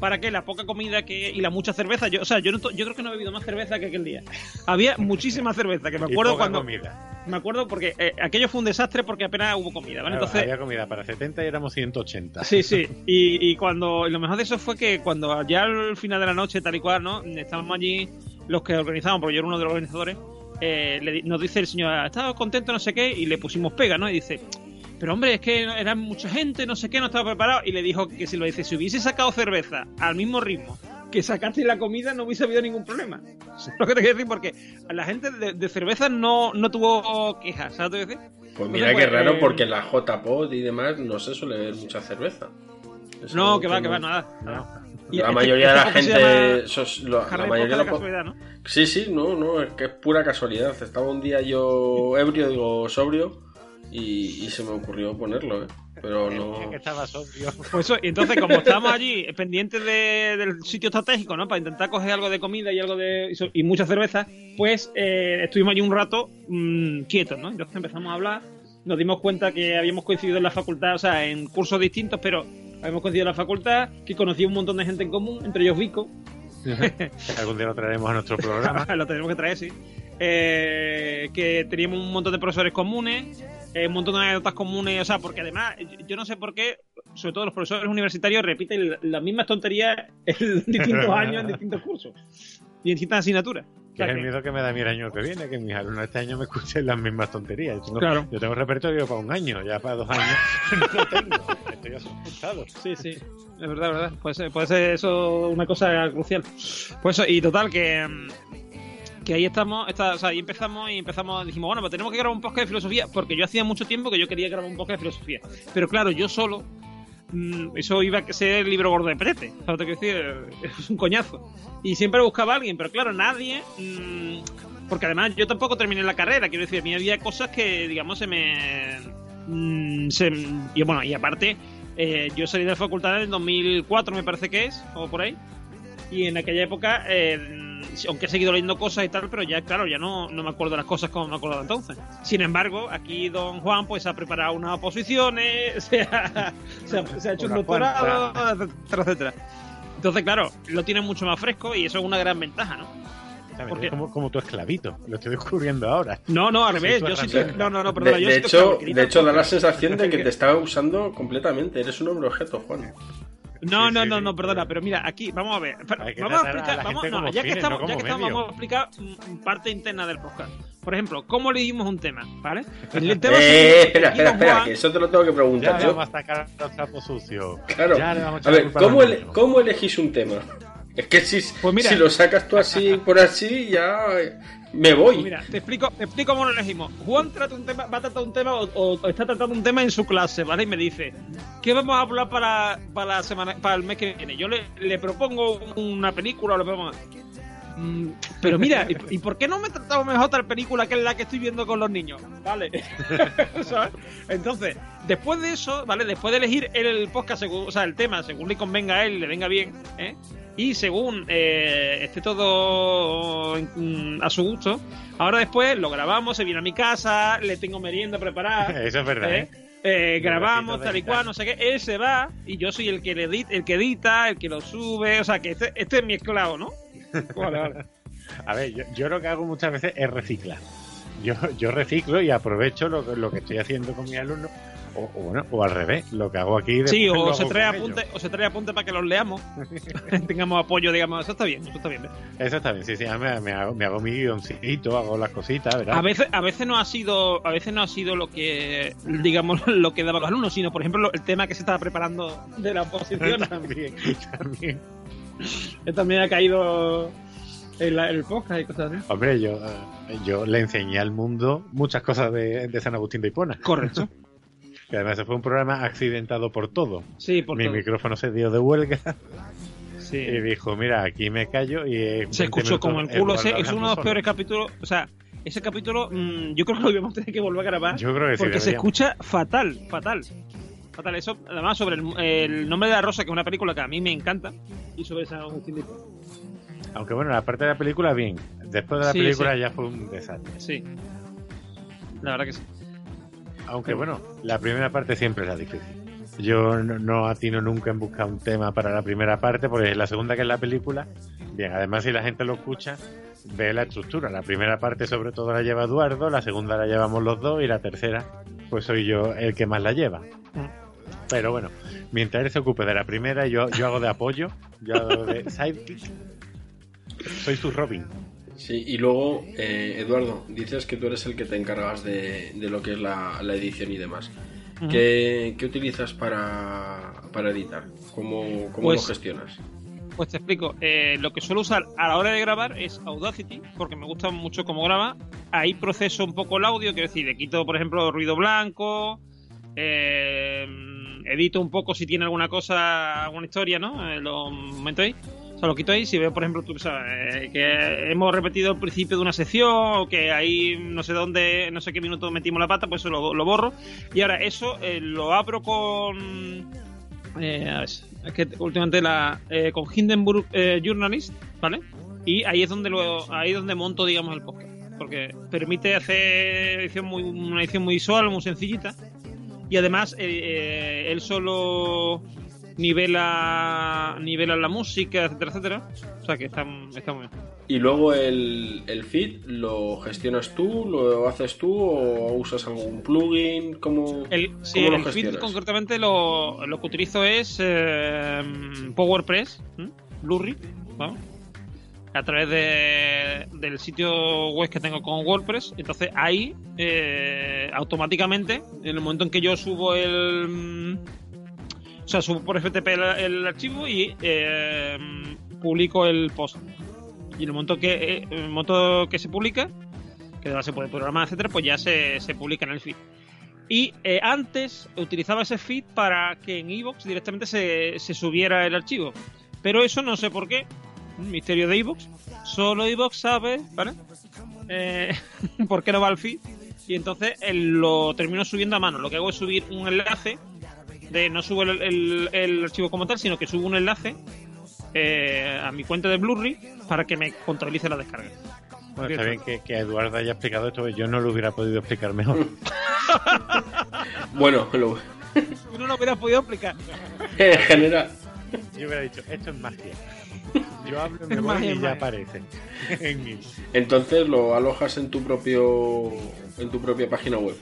Para que la poca comida que y la mucha cerveza, yo, o sea, yo, no yo creo que no he bebido más cerveza que aquel día. Había muchísima cerveza, que me Y acuerdo poca cuando... comida. Me acuerdo porque eh, aquello fue un desastre porque apenas hubo comida, ¿vale? Claro, Entonces, había comida para 70 y éramos 180. Sí, sí. Y, y cuando y lo mejor de eso fue que cuando ya al final de la noche, tal y cual, ¿no? Estábamos allí los que organizábamos, porque yo era uno de los organizadores, eh, le nos dice el señor, estaba contento, no sé qué, y le pusimos pega, ¿no? Y dice, pero hombre, es que eran mucha gente, no sé qué, no estaba preparado. Y le dijo que si lo dice, si hubiese sacado cerveza al mismo ritmo que sacaste la comida, no hubiese habido ningún problema. ¿Sabes lo que te quiero decir? Porque la gente de, de cerveza no, no tuvo quejas, ¿sabes lo que te decir? Pues mira qué pues, raro, eh, porque en la JPod y demás no se suele ver mucha cerveza. No, que va, que va, nada. nada. Y La este- mayoría de este la se gente. lo- la mayoría de casualidad, ¿no? Sí, sí, no, no, es que es pura casualidad. Estaba un día yo ebrio, digo sobrio, y, y se me ocurrió ponerlo, ¿eh? Pero no. Que estaba. Pues eso, y entonces, como estábamos allí pendientes de- del sitio estratégico, ¿no? Para intentar coger algo de comida y algo de. y mucha cerveza, pues eh, estuvimos allí un rato mm, quietos, ¿no? Entonces empezamos a hablar, nos dimos cuenta que habíamos coincidido en la facultad, o sea, en cursos distintos, pero habíamos coincidido en la facultad, que conocía un montón de gente en común, entre ellos Vico, Algún día lo traeremos a nuestro programa. lo tenemos que traer, sí. Eh, que teníamos un montón de profesores comunes, eh, un montón de anécdotas comunes, o sea, porque además, yo- no sé por qué, sobre todo los profesores universitarios repiten la- las mismas tonterías en distintos años, en distintos cursos y en distintas asignaturas. Que es el miedo que me da el año que viene, que mis alumnos este año me escuchen las mismas tonterías. Yo, no- Claro. yo tengo repertorio para un año, ya para dos años no tengo. Estoy asustado. Sí, sí, es verdad, verdad. Puede ser, puede ser eso una cosa crucial. Pues eso, y total, que, mm, que ahí estamos, está, o sea, ahí empezamos y empezamos, dijimos, bueno, pues tenemos que grabar un podcast de filosofía, porque yo hacía mucho tiempo que yo quería grabar un podcast de filosofía. Pero claro, yo solo, mm, eso iba a ser el libro gordo de prete, ¿sabes lo que decir? Es un coñazo. Y siempre buscaba a alguien, pero claro, nadie... mm, porque además yo tampoco terminé la carrera, quiero decir, a mí había cosas que, digamos, se me... mm, se, y bueno, y aparte, eh, yo salí de la facultad en el 2004, me parece que es, o por ahí. Y en aquella época, eh, aunque he seguido leyendo cosas y tal, pero ya, claro, ya no, no me acuerdo de las cosas como me acordaba entonces. Sin embargo, aquí don Juan pues ha preparado unas oposiciones, se ha, se ha- se ha hecho un doctorado, etcétera, etcétera. Entonces, claro, lo tiene mucho más fresco y eso es una gran ventaja, ¿no? ¿Sabes? ¿Por qué? Es como, como tu esclavito, lo estoy descubriendo ahora. No, no, al revés. yo sí te- No, no, no, De, perdona. yo de sí hecho, estaba de hecho, da la porque- sensación de que te está usando completamente. Eres un hombre objeto, Juan. No, Sí, no, sí, no, sí. no, perdona, pero mira, aquí, vamos a ver. Vamos a explicar, vamos, no, ya que estamos, no ya que estamos, vamos a explicar mm, parte interna del podcast. Por ejemplo, ¿cómo elegimos un tema? ¿Vale? El tema Eh, es- espera, espera, espera, Juan- que eso te lo tengo que Ya preguntar le yo. vamos a sacar los trapos sucios. Claro. Ya le vamos a A ver, ¿cómo. ¿cómo elegís un tema? Es que si, Pues mira. si lo sacas tú así por así, ya me voy. Mira, te explico, te explico cómo lo elegimos. Juan trata un tema, va a tratar un tema o, o está tratando un tema en su clase, ¿vale? Y me dice, ¿qué vamos a hablar para, para la semana, para el mes que viene? Yo le, le propongo una película o le propongo. "Mm, pero mira, ¿y, por qué no me tratamos mejor otra película que es la que estoy viendo con los niños? Vale. ¿Sabes? Entonces, después de eso, ¿vale? Después de elegir el podcast, según, o sea, el tema, según le convenga a él, le venga bien, ¿eh? Y según eh, esté todo mm, a su gusto, ahora después lo grabamos, se viene a mi casa, le tengo merienda preparada. Eso es verdad, ¿eh? ¿eh? Eh, grabamos tal y cual, no sé qué, él se va y yo soy el que le edita, el que edita, el que lo sube, o sea que este, este es mi esclavo, ¿no? Vale, vale. A ver, yo, yo lo que hago muchas veces es reciclar. Yo, yo reciclo y aprovecho lo, que- lo que estoy haciendo con mis alumnos. O, o bueno, o al revés, lo que hago aquí. Sí, o se trae ellos. apunte, o se trae apunte para que los leamos, tengamos apoyo, digamos, eso está bien, eso está bien. Eso está bien, sí, sí, me, me hago, me hago mi guioncito, hago las cositas, ¿verdad? A veces, a veces no ha sido, a veces no ha sido lo que, digamos, lo que daba los alumnos, sino por ejemplo el tema que se estaba preparando de la oposición, también, también. También ha caído en la- en el podcast y cosas así. Hombre, yo, eh, yo le enseñé al mundo muchas cosas de, de San Agustín de Hipona. Correcto. Que además fue un programa accidentado por todo. Sí, por Mi todo. micrófono se dio de huelga Sí. y dijo, mira, aquí me callo y... se 20 escuchó como el culo. Ese es uno de los peores capítulos. O sea, ese capítulo, mm, yo creo que lo íbamos a tener que volver a grabar. Yo creo que sí, Porque se escucha fatal, fatal. Fatal. Eso, además, sobre el, el nombre de la rosa, que es una película que a mí me encanta. Y sobre San Agustín de. Aunque bueno, la parte de la película, bien. Después de la Sí, película sí. ya fue un desastre. Sí. La verdad que sí. Aunque bueno, la primera parte siempre es la difícil. Yo no, no atino nunca en buscar un tema para la primera parte, porque la segunda que es la película, bien, además si la gente lo escucha, ve la estructura. La primera parte sobre todo la lleva Eduardo, la segunda la llevamos los dos y la tercera, pues soy yo el que más la lleva. Pero bueno, mientras él se ocupe de la primera, yo, yo hago de apoyo, yo hago de sidekick. Soy su Robin. Sí, y luego, eh, Eduardo, dices que tú eres el que te encargas de, de lo que es la, la edición y demás. ¿Qué, qué utilizas para, para editar? ¿Cómo, cómo Pues- lo gestionas? Pues te explico. Eh, lo que suelo usar a la hora de grabar es Audacity, porque me gusta mucho cómo graba. Ahí proceso un poco el audio, quiero decir, le quito, por ejemplo, ruido blanco, eh, edito un poco si tiene alguna cosa, alguna historia, ¿no? Eh, lo momento ahí. O sea, lo quito ahí. Si veo, por ejemplo, tú sabes, que hemos repetido el principio de una sección, o que ahí no sé dónde, no sé qué minuto metimos la pata, pues eso lo, borro. Y ahora eso lo abro con. Eh, a ver, es que últimamente la eh, con Hindenburg eh, Journalist, ¿vale? Y ahí es donde lo, ahí es donde monto, digamos, el podcast, porque permite hacer edición muy, una edición muy visual, muy sencillita, y además eh, él solo nivela nivela la música, etcétera, etcétera. O sea que está, está muy bien. Y luego el, el feed, ¿lo gestionas tú, lo haces tú o usas algún plugin? ¿Cómo, el, sí, cómo lo el feed gestionas? concretamente lo, lo que utilizo es eh, PowerPress, ¿m? Blu-ray, ¿vamos? A través de, del sitio web que tengo con WordPress. Entonces ahí eh, automáticamente, en el momento en que yo subo el... mm, O sea, subo por FTP el, archivo y eh, publico el post. Y en el momento que, eh, el momento que se publica, que ahora se puede programar, etcétera, pues ya se, se publica en el feed. Y antes utilizaba ese feed para que en iVoox directamente se, se subiera el archivo. Pero eso no sé por qué. Un misterio de iVoox. Solo iVoox sabe, ¿vale? Eh, por qué no va al feed. Y entonces él lo termino subiendo a mano. Lo que hago es subir un enlace. De no subo el, el- el archivo como tal, sino que subo un enlace eh, a mi cuenta de Blu-ray para que me contabilice la descarga. Bueno, está bien que, que Eduardo haya explicado esto, yo no lo hubiera podido explicar mejor. Bueno, lo- Tú no lo hubieras podido explicar. en general. Yo hubiera dicho, esto es magia. Yo hablo me voy y ya aparece. En mí. Entonces lo alojas en tu propio en tu propia página web.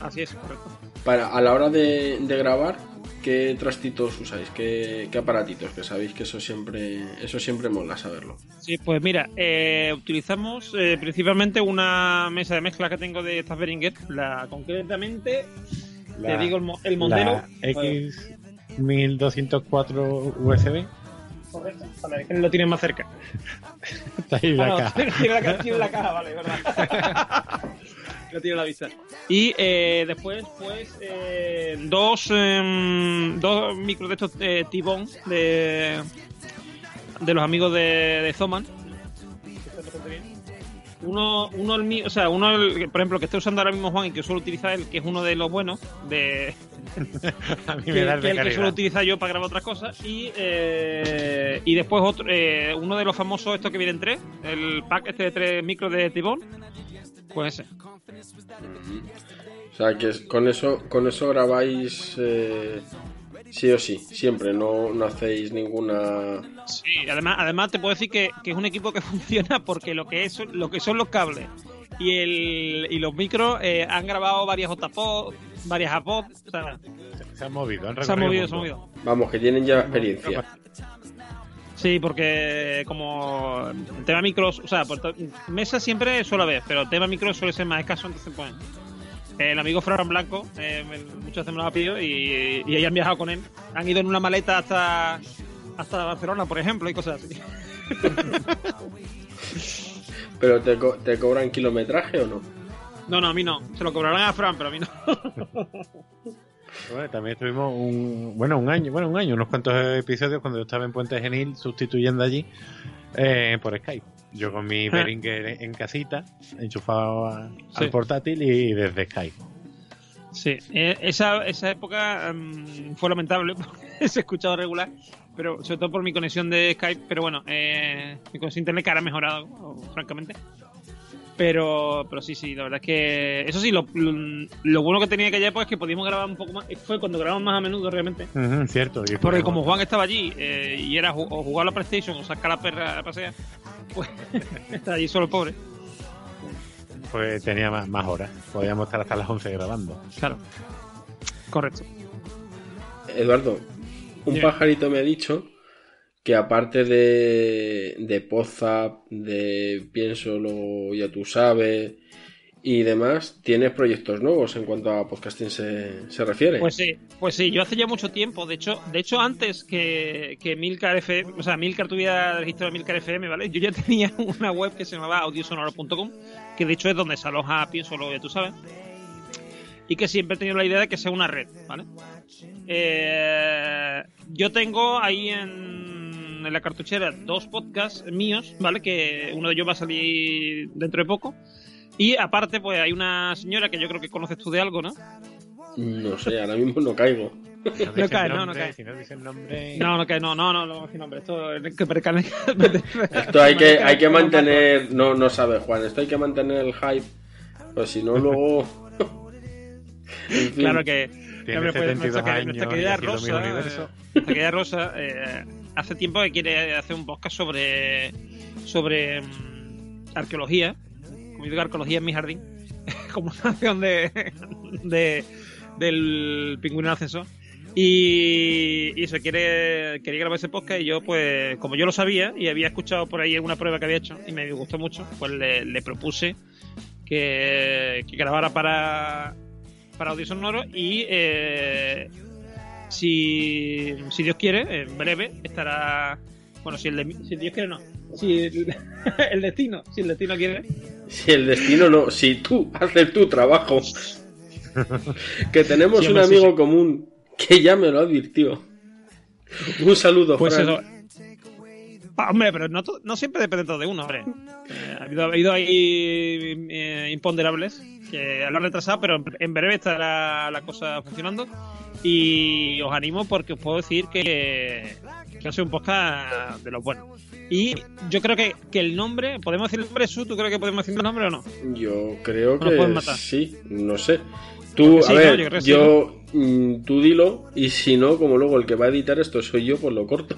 Así es, correcto. Para a la hora de, de grabar, ¿qué trastitos usáis? ¿Qué, qué aparatitos? Que sabéis que eso siempre eso siempre mola saberlo. Sí, pues mira, eh, utilizamos eh, principalmente una mesa de mezcla que tengo de estas Behringer, la concretamente, te digo el, el modelo. La X1204 USB. Correcto, lo tienes más cerca. Está ahí la Ah, no, caja. tiene la, tiene la caja, vale, verdad. lo tiene la vista. Y eh, después, pues, eh, dos, em, dos micros de estos eh, T-Bone de, de los amigos de, de Zoman. Uno, uno el mío, o sea, uno, el- por ejemplo, que estoy usando ahora mismo Juan y que suelo utilizar el que es uno de los buenos, de, A mí que, me da el que de el que suelo utilizar yo para grabar otras cosas y eh, y después otro eh, uno de los famosos estos que vienen tres el pack este de tres micros de Tibón pues ese. O sea que con eso con eso grabáis eh, sí o sí, siempre, no, no hacéis ninguna sí además además te puedo decir que, que es un equipo que funciona porque lo que es lo que son los cables y el y los micros eh, han grabado varias JPOD varias APOD o sea, Se han movido, han se han movido se han movido Vamos, que tienen ya experiencia. Sí, porque como el tema micros, o sea, por to- mesa siempre suele haber, pero el tema micros suele ser más escaso, entonces pues el amigo Fran Blanco, eh, me- muchas veces me lo ha pedido y, y ellos han viajado con él. Han ido en una maleta hasta hasta Barcelona, por ejemplo, y cosas así. Pero te, co- te cobran kilometraje o no? No, no, a mí no. Se lo cobrarán a Fran, pero a mí no. Bueno, también estuvimos un, bueno, un año, bueno, un año, unos cuantos episodios cuando yo estaba en Puente Genil sustituyendo allí eh, por Skype. Yo con mi Ah. Behringer en casita, enchufado a- Sí. al portátil y desde Skype. Sí, eh, esa, esa época mm, fue lamentable porque se escuchaba regular, pero sobre todo por mi conexión de Skype. Pero bueno, eh, mi conexión de internet que ahora ha mejorado, francamente. Pero, pero sí, sí, la verdad es que. Eso sí, lo, lo, lo bueno que tenía aquella época es que podíamos grabar un poco más. Fue cuando grabamos más a menudo realmente. Ujú, cierto. y Porque como Juan estaba allí eh, y era o jugar a la PlayStation o sacar a la perra a pasear, pues está allí solo el pobre. pues tenía más, más horas. Podíamos estar hasta las 11 grabando. Claro. Correcto. Eduardo, un pajarito me ha dicho que aparte de, de Pozap, de Pienso lo ya tú sabes y demás, tienes proyectos nuevos en cuanto a podcasting se, se refiere. Pues sí, pues sí, yo hace ya mucho tiempo, de hecho, de hecho antes que, que Milcar FM, o sea, Milcar tuviera registrado Milcar FM, ¿vale? Yo ya tenía una web que se llamaba audiosonoro.com, que de hecho es donde se aloja Pienso lo que tú sabes, y que siempre he tenido la idea de que sea una red, ¿vale? Eh, yo tengo ahí en, en la cartuchera dos podcasts míos, ¿vale? Que uno de ellos va a salir dentro de poco. Y aparte, pues hay una señora que yo creo que conoces tú de algo, ¿no? No sé, ahora mismo no caigo. No cae, no, no cae. Si no dice el nombre. No, no cae, no, no, no, no decir nombre. Esto Esto hay que, hay que mantener. No, no sabe Juan, esto hay que mantener el hype. Pues si no, luego. En fin. Claro que. Tiene hombre, pues, 72 nuestra, años nuestra querida Rosa. universo. eh, Nuestra querida Rosa eh, hace tiempo que quiere hacer un podcast sobre. sobre mm, arqueología. Como digo, arqueología en mi jardín. como una acción de, de. del pingüino en ascenso. Y, y se quiere quería grabar ese podcast y yo pues como yo lo sabía y había escuchado por ahí alguna prueba que había hecho y me gustó mucho pues le, le propuse que, que grabara para para audio y eh, si, si Dios quiere en breve estará bueno si el de, si Dios quiere no si el, el destino si el destino quiere Si el destino no. Si tú haces tu trabajo. que tenemos Sí, un sí, amigo sí. común que ya me lo advirtió. Un saludo, Pues Fran. eso. Ah, hombre, pero no, no siempre depende todo de uno, hombre. Eh, ha, habido, ha habido ahí eh, imponderables que lo han retrasado, pero en- breve estará la cosa funcionando. Y os animo porque os puedo decir que, que ha sido un podcast de los buenos. Y yo creo que, que el nombre, ¿podemos decir el nombre, Su? ¿Tú crees que podemos decir el nombre o no? Yo creo que matar. sí, no sé. Tú, sí, a ¿no? ver, Yo creo sí, mm, tú dilo, y si no, como luego el que va a editar esto soy yo, pues lo corto.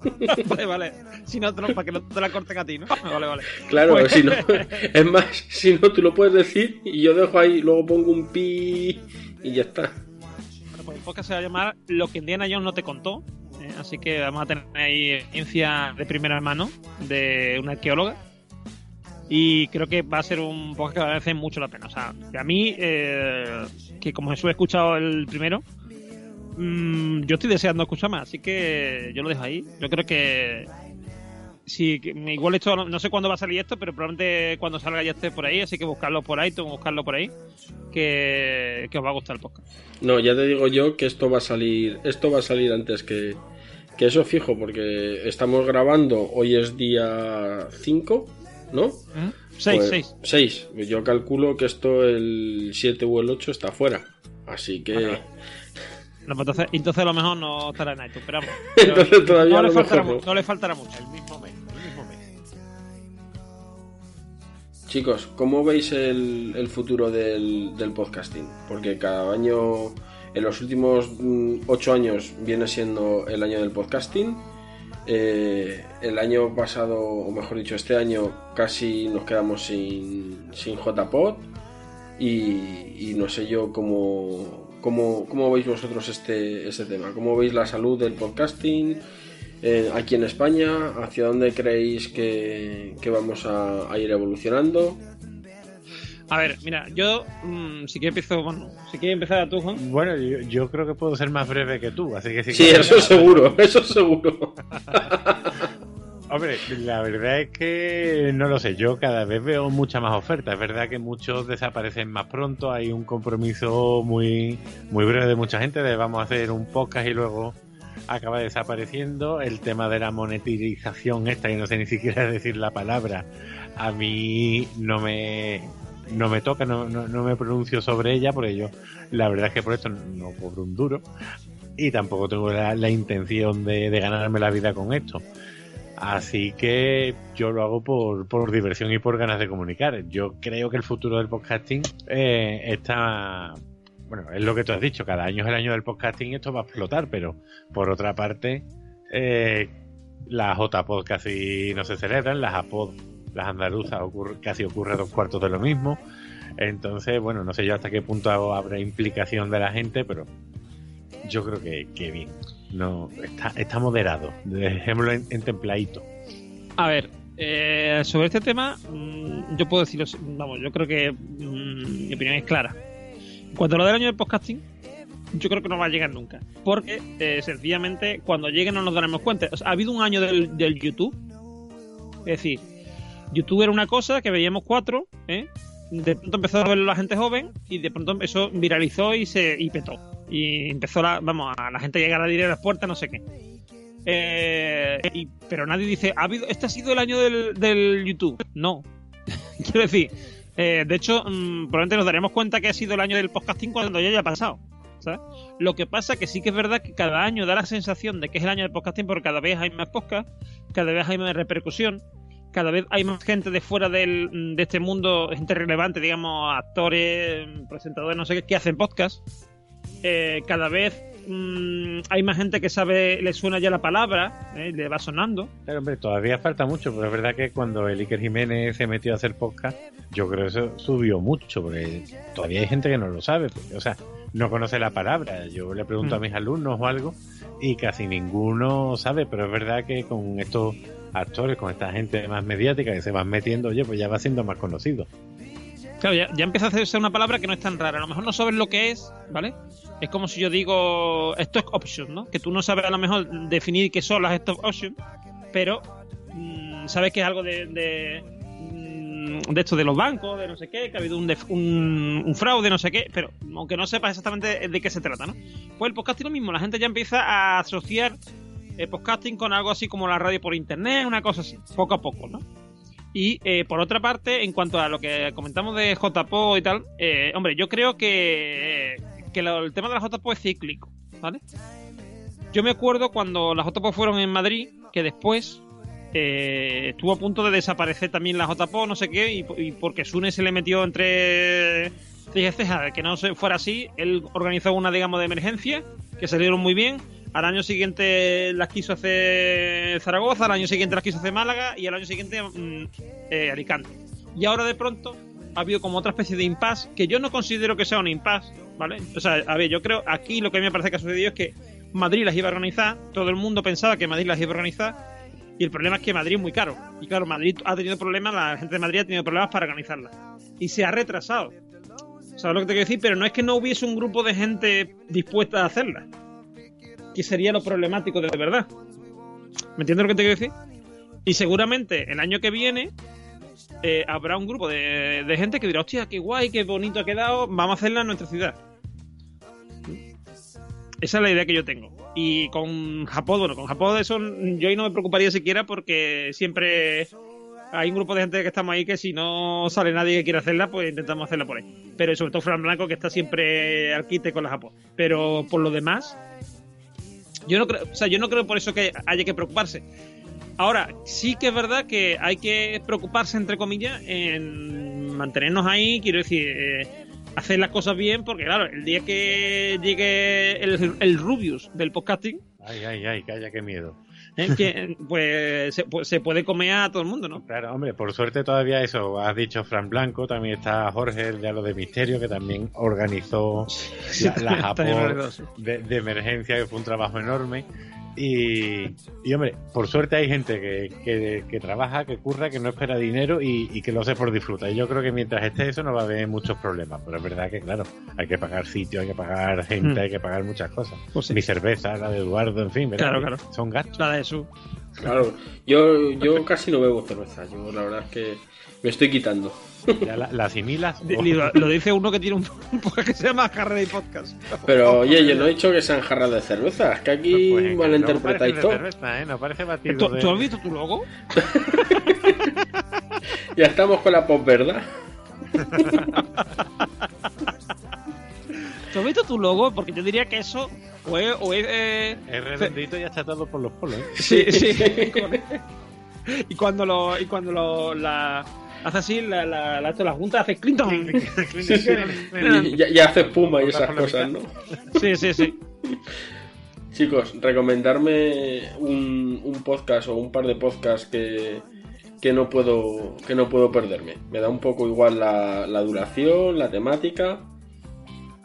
vale, vale. Si no, para que no te la corten a ti, ¿no? Vale, vale. Claro, Pues- si no, es más, si no, tú lo puedes decir y yo dejo ahí, luego pongo un pi y ya está. Bueno, pues el podcast se va a llamar Lo que Indiana Jones no te contó. ¿eh? Así que vamos a tener ahí experiencia de primera mano de una arqueóloga. Y creo que va a ser un podcast que va a merecer mucho la pena. O sea, que a mí, eh, que como Jesús he escuchado el primero, mm, yo estoy deseando escuchar más. Así que yo lo dejo ahí. Yo creo que. Sí, igual esto, no, sé cuándo va a salir esto, pero probablemente cuando salga ya esté por ahí, así que buscarlo por que buscarlo por ahí, que, que os va a gustar el podcast. No, ya te digo yo que esto va a salir, esto va a salir antes que, que eso fijo, porque estamos grabando, hoy es día 5, ¿no? Seis, Pues, seis. seis. Yo calculo que esto el 7 o el 8 está fuera. Así que... No, pues entonces, entonces a lo mejor no estará en iTunes, pero vamos. Entonces todavía no, le faltará, mejor mu- no. no le faltará mucho. El mismo mes, el mismo mes. Chicos, ¿cómo veis el, el futuro del, del podcasting? Porque cada año, en los últimos mm, ocho años, viene siendo el año del podcasting. Eh, el año pasado, o mejor dicho, este año casi nos quedamos sin, sin JPod. Y, y no sé yo cómo, cómo, cómo veis vosotros este, este tema. ¿Cómo veis la salud del podcasting? eh, aquí en España, hacia dónde creéis que, que vamos a, a ir evolucionando. A ver, mira, yo mm, si quieres empiezo, bueno, si quieres empezar tú, Juan. Bueno, yo, yo creo que puedo ser más breve que tú, así que si Sí, eso seguro, eso seguro. Hombre, la verdad es que no lo sé, yo cada vez veo mucha más oferta. Es verdad que muchos desaparecen más pronto, hay un compromiso muy, muy breve de mucha gente de vamos a hacer un podcast y luego acaba desapareciendo. El tema de la monetización esta, y no sé ni siquiera decir la palabra, a mí no me, no me toca, no, no, no me pronuncio sobre ella, porque yo la verdad es que por esto no cobro un duro y tampoco tengo la, la intención de, de ganarme la vida con esto. Así que yo lo hago por, por diversión y por ganas de comunicar. Yo creo que el futuro del podcasting eh, está... Bueno, es lo que tú has dicho, cada año es el año del podcasting y esto va a explotar, pero por otra parte, eh, las JPod casi no se celebran, las APOD, las andaluzas, ocurre- casi ocurre dos cuartos de lo mismo. Entonces, bueno, no sé yo hasta qué punto habrá implicación de la gente, pero yo creo que, que bien. No, está, está moderado. Dejémoslo en, templadito. A ver, eh, sobre este tema, mm, yo puedo decirlo, vamos, yo creo que mm, mi opinión es clara. En cuanto a lo del año del podcasting, yo creo que no va a llegar nunca. Porque, eh, sencillamente, cuando llegue no nos daremos cuenta. Ha habido un año del, del YouTube. Es decir, YouTube era una cosa que veíamos cuatro, ¿eh? de pronto empezó a verlo la gente joven y de pronto eso viralizó y se y petó. Y empezó la, vamos, a la gente llegar a ir a las puertas, no sé qué. Eh, pero nadie dice, ¿ha habido, ¿este ha sido el año del, del YouTube? No. Quiero decir, eh, de hecho, mm, probablemente nos daremos cuenta que ha sido el año del podcasting cuando ya haya pasado. ¿sabes? Lo que pasa que sí que es verdad que cada año da la sensación de que es el año del podcasting porque cada vez hay más podcasts, cada vez hay más repercusión, cada vez hay más gente de fuera del, de este mundo, gente relevante, digamos, actores, presentadores, no sé qué, que hacen podcast. Eh, cada vez mm, hay más gente que sabe, le suena ya la palabra, eh, le va sonando. Pero hombre, todavía falta mucho, pero es verdad que cuando el Iker Jiménez se metió a hacer podcast, yo creo que eso subió mucho, porque todavía hay gente que no lo sabe, porque, o sea, no conoce la palabra. Yo le pregunto Mm. a mis alumnos o algo y casi ninguno sabe, pero es verdad que con estos actores, con esta gente más mediática que se van metiendo, oye, pues ya va siendo más conocido. Claro, ya, ya empieza a hacerse una palabra que no es tan rara. A lo mejor no sabes lo que es, ¿vale? Es como si yo digo esto es option, ¿no? Que tú no sabes a lo mejor definir qué son las stop options, pero mm, sabes que es algo de, de, mm, de esto de los bancos, de no sé qué, que ha habido un, def- un, un fraude, no sé qué, pero aunque no sepas exactamente de qué se trata, ¿no? Pues el podcasting lo mismo, la gente ya empieza a asociar el podcasting con algo así como la radio por internet, una cosa así, poco a poco, ¿no? Y eh, por otra parte, en cuanto a lo que comentamos de JPO y tal, eh, hombre, yo creo que, que el tema de la JPO es cíclico, ¿vale? Yo me acuerdo cuando las JPO fueron en Madrid, que después eh, estuvo a punto de desaparecer también la JPO, no sé qué, y, y porque Sune se le metió entre ceja y ceja de que no fuera así, él organizó una, digamos, de emergencia, que salieron muy bien. Al año siguiente las quiso hacer Zaragoza, al año siguiente las quiso hacer Málaga y al año siguiente mm, eh, Alicante. Y ahora de pronto ha habido como otra especie de impasse que yo no considero que sea un impasse, ¿vale? O sea, a ver, yo creo aquí lo que a mí me parece que ha sucedido es que Madrid las iba a organizar, todo el mundo pensaba que Madrid las iba a organizar y el problema es que Madrid es muy caro. Y claro, Madrid ha tenido problemas, la gente de Madrid ha tenido problemas para organizarlas. Y se ha retrasado. ¿Sabes lo que te quiero decir? Pero no es que no hubiese un grupo de gente dispuesta a hacerla. Que sería lo problemático de verdad. ¿Me entiendes lo que te quiero decir? Y seguramente el año que viene eh, habrá un grupo de, de gente que dirá, hostia, qué guay, qué bonito ha quedado, vamos a hacerla en nuestra ciudad. Esa es la idea que yo tengo. Y con Japón, bueno, con Japón eso yo ahí no me preocuparía siquiera porque siempre hay un grupo de gente que estamos ahí que si no sale nadie que quiera hacerla, pues intentamos hacerla por ahí. Pero sobre todo Fran Blanco que está siempre al quite con la Japón. Pero por lo demás, yo no creo, o sea, yo no creo por eso que haya que preocuparse. Ahora, sí que es verdad que hay que preocuparse, entre comillas, en mantenernos ahí, quiero decir, eh, hacer las cosas bien, porque claro, el día que llegue el, el Rubius del podcasting, Ay, ay, ay, calla, qué miedo. ¿Eh? que, pues, se, pues se puede comer a todo el mundo, ¿no? Claro, hombre, por suerte todavía eso, has dicho Fran Blanco, también está Jorge, el de lo de Misterio, que también organizó la, la Japón sí. de, de emergencia, que fue un trabajo enorme. Y, y, hombre, por suerte hay gente que, que, que trabaja, que curra, que no espera dinero y, y que lo hace por disfrutar. Y yo creo que mientras esté eso no va a haber muchos problemas. Pero es verdad que, claro, hay que pagar sitio, hay que pagar gente, Mm. hay que pagar muchas cosas. Pues sí. Mi cerveza, la de Eduardo, en fin, ¿verdad? Claro, claro. Son gastos. La de su. Claro, yo, yo casi no bebo cerveza. Yo la verdad es que me estoy quitando. Ya la, la asimilas. Lo, lo dice uno que tiene un, un podcast que se llama Carrera y Podcast. Pero oye, yo no he dicho que sean jarras de cerveza. Es que aquí Pues, no malinterpretáis de todo. cerveza, ¿eh? No parece batido ¿Tú, de- tú has visto tu logo? Ya estamos con la posverdad. ¿Tú has visto tu logo? Porque yo diría que eso o es... O es eh, Es redondito y achatado por los polos. ¿eh? sí, sí. y cuando lo... Y cuando lo... La, hace así, la, la, la, la junta hace Clinton. Sí, sí. Y ya, ya hace espuma y esas cosas, ¿no? Sí, sí, sí. Chicos, recomendarme un, un podcast o un par de podcasts que, que no puedo que no puedo perderme. Me da un poco igual la, la duración, la temática.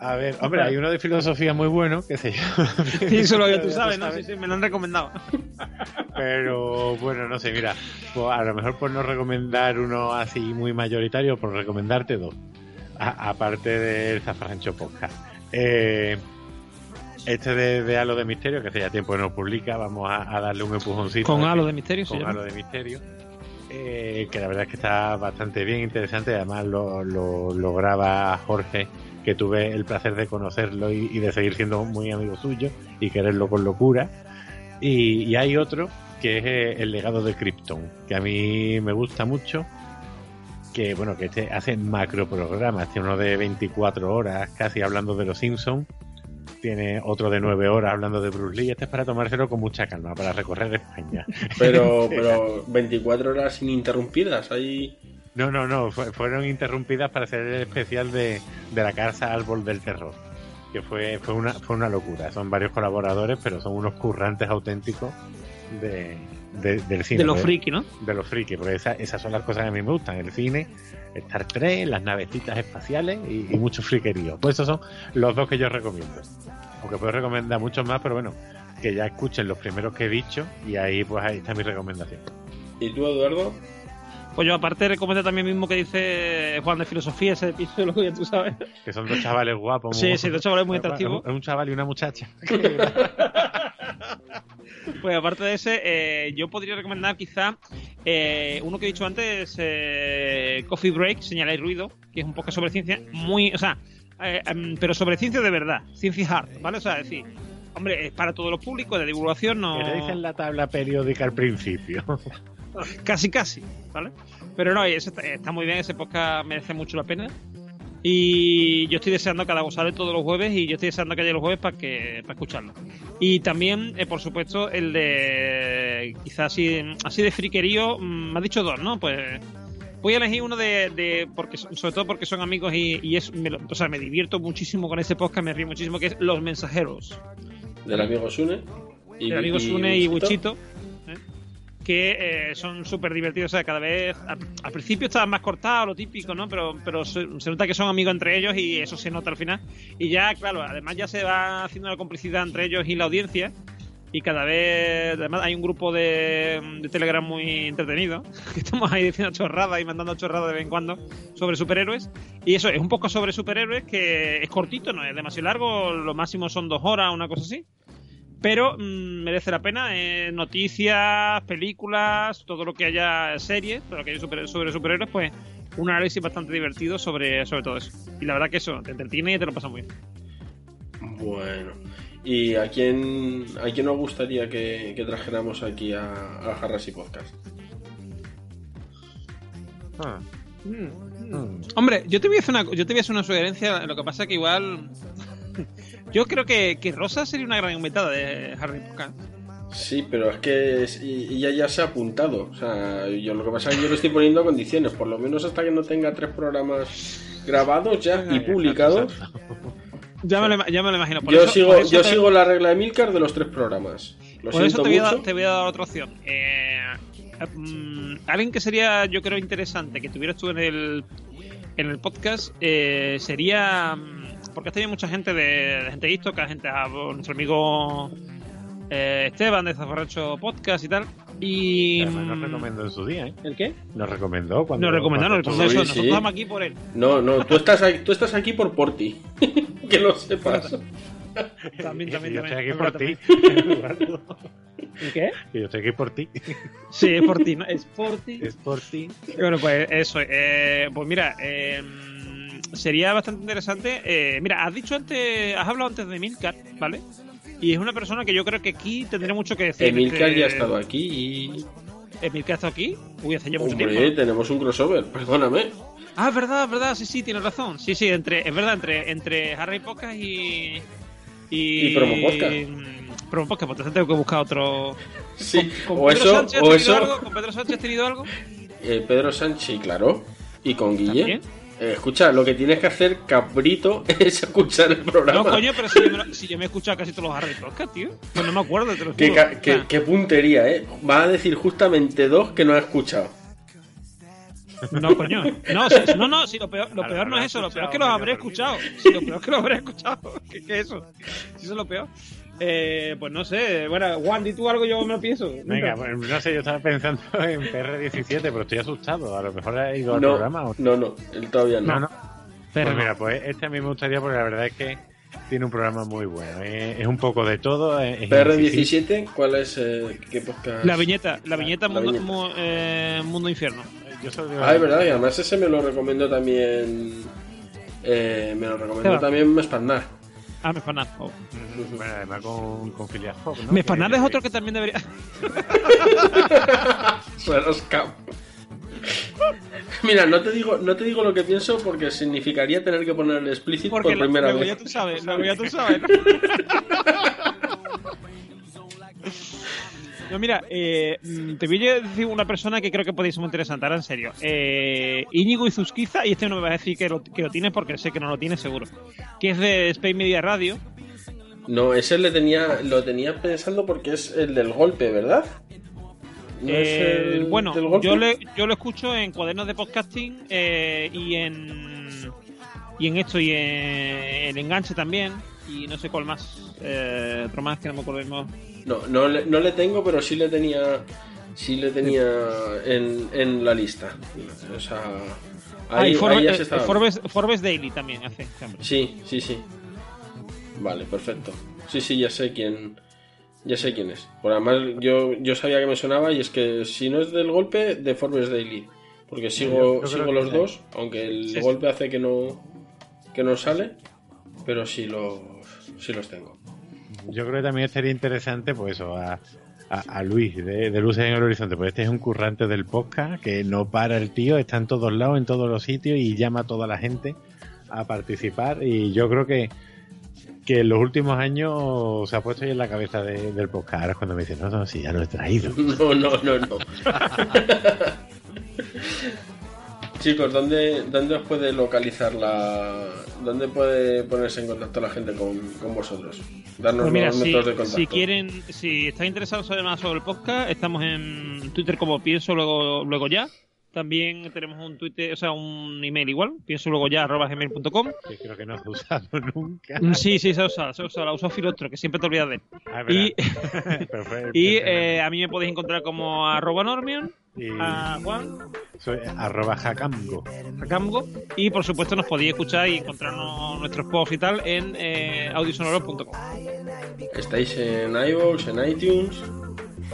A ver, hombre, hay uno de filosofía muy bueno que se llama. Sí, eso lo que tú sabes, ¿no? Sí, sí, me lo han recomendado. Pero bueno, no sé, mira, pues a lo mejor por no recomendar uno así muy mayoritario, por recomendarte dos. Aparte del Zafrancho Podcast. Eh, este de, de Halo de Misterio, que hace ya tiempo que no publica, vamos a, a darle un empujoncito. Con Halo de Misterio, Con. Halo de Misterio. eh, que la verdad es que está bastante bien, interesante. Además lo, lo, lo graba Jorge, que tuve el placer de conocerlo y, y de seguir siendo muy amigo suyo y quererlo con locura. Y, y hay otro que es eh, El legado de Krypton, que a mí me gusta mucho. Que bueno, que este hace macro programas, tiene uno de 24 horas casi hablando de los Simpsons, tiene otro de 9 horas hablando de Bruce Lee. Este es para tomárselo con mucha calma, para recorrer España. Pero, pero 24 horas ininterrumpidas. Ahí. No, no, no, fue- fueron interrumpidas para hacer el especial de, de la casa Árbol del Terror, que fue, fue, una, fue una locura. Son varios colaboradores, pero son unos currantes auténticos de, de- del cine. De los friki, ¿no? De los friki, porque esa- esas son las cosas que a mí me gustan, el cine, Star Trek, las navecitas espaciales y, y mucho friquerío. Pues esos son los dos que yo recomiendo. Aunque puedo recomendar muchos más, pero bueno, que ya escuchen los primeros que he dicho y ahí pues ahí está mi recomendación. ¿Y tú, Eduardo? Pues yo aparte recomiendo también mismo que dice Juan de Filosofía, ese episodio, que ya tú sabes. Que son dos chavales guapos. Sí, sí, dos chavales muy atractivos. Un, un chaval y una muchacha. Pues aparte de ese, eh, yo podría recomendar quizá eh, uno que he dicho antes, eh, Coffee Break, Señala y Ruido, que es un poco sobre ciencia, muy, o sea, eh, em, pero sobre ciencia de verdad, ciencia hard, ¿vale? O sea, es decir, hombre, es para todos los públicos, de divulgación, no... Que te dicen la tabla periódica al principio. Casi, casi, ¿vale? Pero no, ese está, está muy bien, ese podcast merece mucho la pena. Y yo estoy deseando que haga sale todos los jueves y yo estoy deseando que haya los jueves para que para escucharlo. Y también, eh, por supuesto, el de quizás así, así de friquerío, mm, me has dicho dos, ¿no? Pues voy a elegir uno de, de porque sobre todo porque son amigos y, y es me o sea, me divierto muchísimo con ese podcast, me río muchísimo que es Los Mensajeros Del amigo Sune. el amigo Sune y. Wichito, ¿eh? Que eh, son súper divertidos. O sea, cada vez. Al, al principio estaban más cortados, lo típico, ¿no? Pero, pero se, se nota que son amigos entre ellos y eso se nota al final. Y ya, claro, además ya se va haciendo la complicidad entre ellos y la audiencia. Y cada vez, además, hay un grupo de, de Telegram muy entretenido. Que estamos ahí diciendo chorradas y mandando chorradas de vez en cuando sobre superhéroes. Y eso es un poco sobre superhéroes que es cortito, no es demasiado largo. Lo máximo son dos horas, una cosa así pero mm, merece la pena. eh, noticias, películas, todo lo que haya series, todo lo que haya super- sobre superhéroes, pues un análisis bastante divertido sobre, sobre todo eso. Y la verdad que eso, te entretiene y te lo pasa muy bien. Bueno. ¿Y a quién, a quién nos gustaría que, que trajéramos aquí a, a Harrasy Podcast? Ah. Hombre, yo te voy a hacer una, yo te voy a hacer una sugerencia, lo que pasa que igual... yo creo que, que Rosa sería una gran invitada de Harry Potter. Sí, pero es que ella ya se ha apuntado. O sea, yo lo que pasa es que yo le estoy poniendo condiciones, por lo menos hasta que no tenga tres programas grabados ya y publicados. Ya me lo, ya me lo imagino. Por Yo eso- sigo, por yo te- sigo la regla de Milcar de los tres programas. Lo Por eso te voy, a te voy a dar otra opción. Eh, mm, alguien que sería, yo creo, interesante que tuvieras tú en el, en el podcast eh, sería. mm, Porque has tenido mucha gente de, de gente de Istoca, gente a nuestro amigo eh, Esteban de Zafarracho Podcast y tal. Y. Además nos mm, recomendó en su día, ¿eh? ¿El qué? Nos recomendó cuando. Nos recomendó, nos recomendó eso. Sí, Nosotros sí. estamos aquí por él. No, no, tú estás, aquí, tú estás aquí por Porti. que lo sepas. También, también, yo estoy aquí por ti. ¿El qué? Yo estoy aquí por ti. Sí, es por ti, ¿no? Es por ti. Es por ti. Bueno, pues eso. eh, pues mira, eh, sería bastante interesante. eh, mira, has dicho antes, has hablado antes de Milcar, ¿vale? Y es una persona que yo creo que aquí tendría mucho que decir. Emilcar Este- ya ha estado aquí y. Emilcar ha estado aquí. Uy, hace ya mucho Hombre, tiempo. tenemos un crossover, perdóname. Ah, es verdad, es verdad, sí, sí, tienes razón. Sí, sí, entre, es verdad, entre, entre Harry Podcast y. Y, Y Promo Podcast. mm, Promo Podcast, pues entonces tengo que buscar otro. Sí, ¿Con o Pedro eso, Sánchez has o tenido eso. algo? ¿Con Pedro Sánchez has tenido algo? Eh, Pedro Sánchez, claro. Y con Guille. ¿También? Eh, escucha, lo que tienes que hacer, cabrito, es escuchar el programa. No, coño, pero si yo, me, si yo me he escuchado casi todos los Harry tío. Pues no me acuerdo, te lo Qué, juro. qué- puntería, ¿eh? Va a decir justamente dos que no ha escuchado. No, coño. No, si- no, no, si lo peor, lo peor no es eso, lo peor es que los habré escuchado. Si lo peor es que los habré escuchado. ¿Qué, qué es eso? Si eso es lo peor. Eh, pues no sé, bueno, Juan, di tú algo, yo me lo pienso. Venga, pues, no sé, yo estaba pensando en PR17, pero estoy asustado. A lo mejor ha ido al No, programa. o- no, no, él todavía no. No, no. Pero Pues mira, pues este a mí me gustaría porque la verdad es que tiene un programa muy bueno. Es, es un poco de todo. Es, es incisivo. PR17, ¿cuál es? eh, ¿Qué podcast? La viñeta, la viñeta, La mundo, viñeta. mu- eh, mundo infierno. Yo Ah, es verdad, y además ese me lo recomendó también. eh, me lo recomendó Eva. también Mespanar. Ah, Mespanar. Oh. Bueno, además con, con Phileas Fogg, ¿no? Mespanar Que- es otro que también debería. Camp. Mira, no te digo, no te digo lo que pienso porque significaría tener que poner el explícito Porque por primera luego vez. ya tú sabes, luego ya tú sabes. ¿no? No, mira, eh, mm, te voy a decir una persona que creo que podéis ser muy interesante, ahora en serio. Eh, Íñigo Izuzquiza, y este no me va a decir que lo, que lo tiene porque sé que no lo tiene seguro, que es de Space Media Radio. No, ese le tenía, lo tenía pensando porque es el del golpe, ¿verdad? ¿No es Eh, el bueno, del golpe? yo, le, yo lo escucho en cuadernos de podcasting eh, y en y en esto y en el enganche también y no sé cuál más, eh, otro más que no me acuerdo. No, no le, no le tengo, pero sí le tenía, sí le tenía en, en la lista. O sea, Ah, ahí, y Forbes, ahí ya se eh, estaba. Forbes- Forbes Daily también hace. hombre. Sí, sí, sí. Vale, perfecto. Sí, sí, ya sé quién. Ya sé quién es. Por además, yo, yo sabía que me sonaba y es que si no es del golpe, de Forbes Daily. Porque sigo, yo sigo los dos, aunque el Sí, sí. golpe hace que no que no sale, pero sí los, sí los tengo. Yo creo que también sería interesante, pues eso, a, a, a Luis de, de Luces en el Horizonte. Pues este es un currante del podcast que no para el tío, está en todos lados, en todos los sitios y llama a toda la gente a participar. Y yo creo que, que en los últimos años se ha puesto ahí en la cabeza de- del podcast. Ahora es cuando me dicen, no, no, sí, ya lo he traído. No, no, no, no. Chicos, ¿dónde, ¿dónde os puede localizar la. ¿Dónde puede ponerse en contacto la gente con, con vosotros? Darnos Pues mira, los si, métodos de contacto. si quieren, si estáis interesados en saber más sobre el podcast, estamos en Twitter como pienso luego, luego ya. También tenemos un Twitter, o sea, un email igual, pienso luego ya arroba gmail.com. Que creo que no he usado nunca. Sí, sí, se usa, se usa, la usó Filostro, que siempre te olvidas de él. Ah, Y, y eh, a mí me podéis encontrar como arroba normion, y a Juan, soy arroba jacamgo. a Camgo, y por supuesto nos podéis escuchar y encontrarnos nuestros posts y tal en eh, audiosonoro.com. Estáis en iVoox, en iTunes.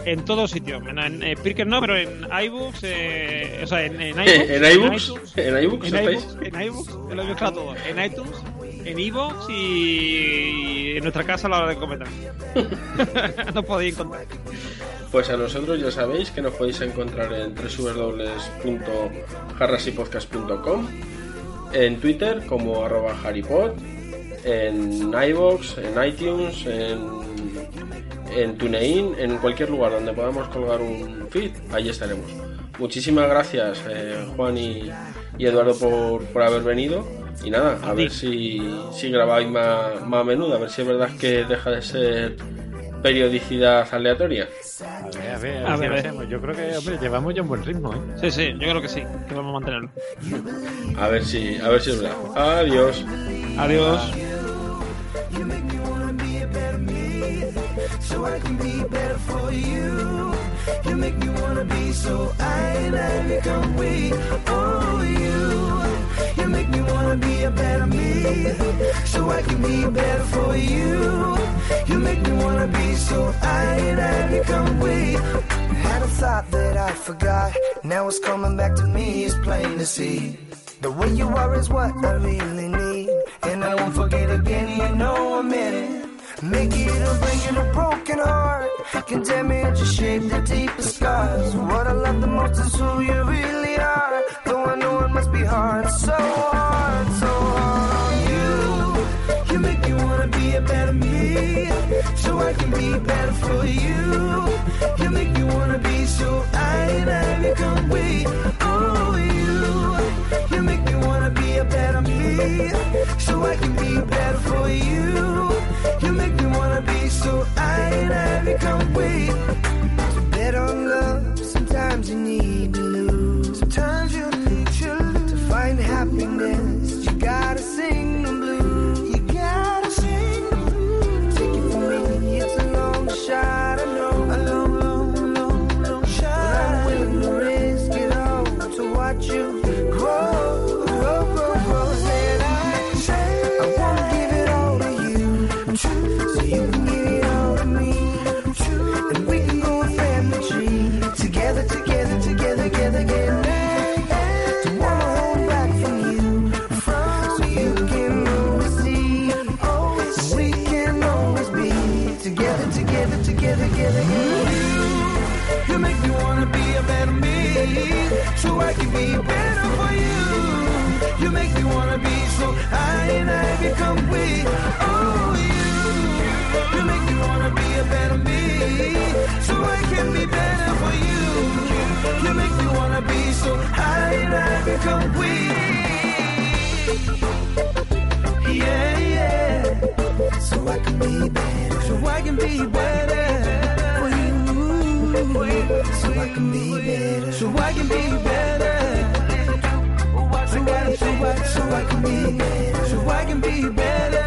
En todos sitios, en, en, eh, Spreaker no, pero en iBooks, eh, o sea, en, en ¿En iBooks? ¿En iBooks en iBooks, en iBooks, lo he mezclado todo, en iTunes, en iVoox y en nuestra casa a la hora de comer también. Nos podéis encontrar. Pues a nosotros ya sabéis que nos podéis encontrar en www.jarrasypodcast.com En Twitter como arroba harrypod En iVoox, en iTunes, en, en TuneIn, en cualquier lugar donde podamos colgar un feed, ahí estaremos. Muchísimas gracias eh, Juan y, y Eduardo por, por haber venido. Y nada, a A ver si, si grabáis más, más a menudo, a ver si es verdad que deja de ser periodicidad aleatoria. A ver, a ver, A a ver, a. Yo creo que, hombre, llevamos ya un buen ritmo, ¿eh? Sí, sí, yo creo que sí, que vamos a mantenerlo. A ver si, a ver si es verdad. Adiós. Adiós. So I can be better for you. You make me wanna be so I I become weak. Oh, you. You make me wanna be a better me, so I can be better for you. You make me wanna be so I I become weak. Had a thought that I forgot, now it's coming back to me. It's plain to see. The way you are is what I really need. And I won't forget again, you know I'm in it. Make it or break it, a broken heart. Can damage or shape the deepest scars. What I love the most is who you really are. Though I know it must be hard, so hard, so hard on you. You make me wanna be a better me, so I can be better for you. You make me wanna be so I and I become weak. Oh, you, you make me wanna be a better me, so I can be better for. You better me, so I can be better for you. You make me wanna be so high and I become weak. Yeah, yeah. So I can be better. So I can be better for you. So I can be better. So I can be better. So I, so I, so I can be better. So I can be better.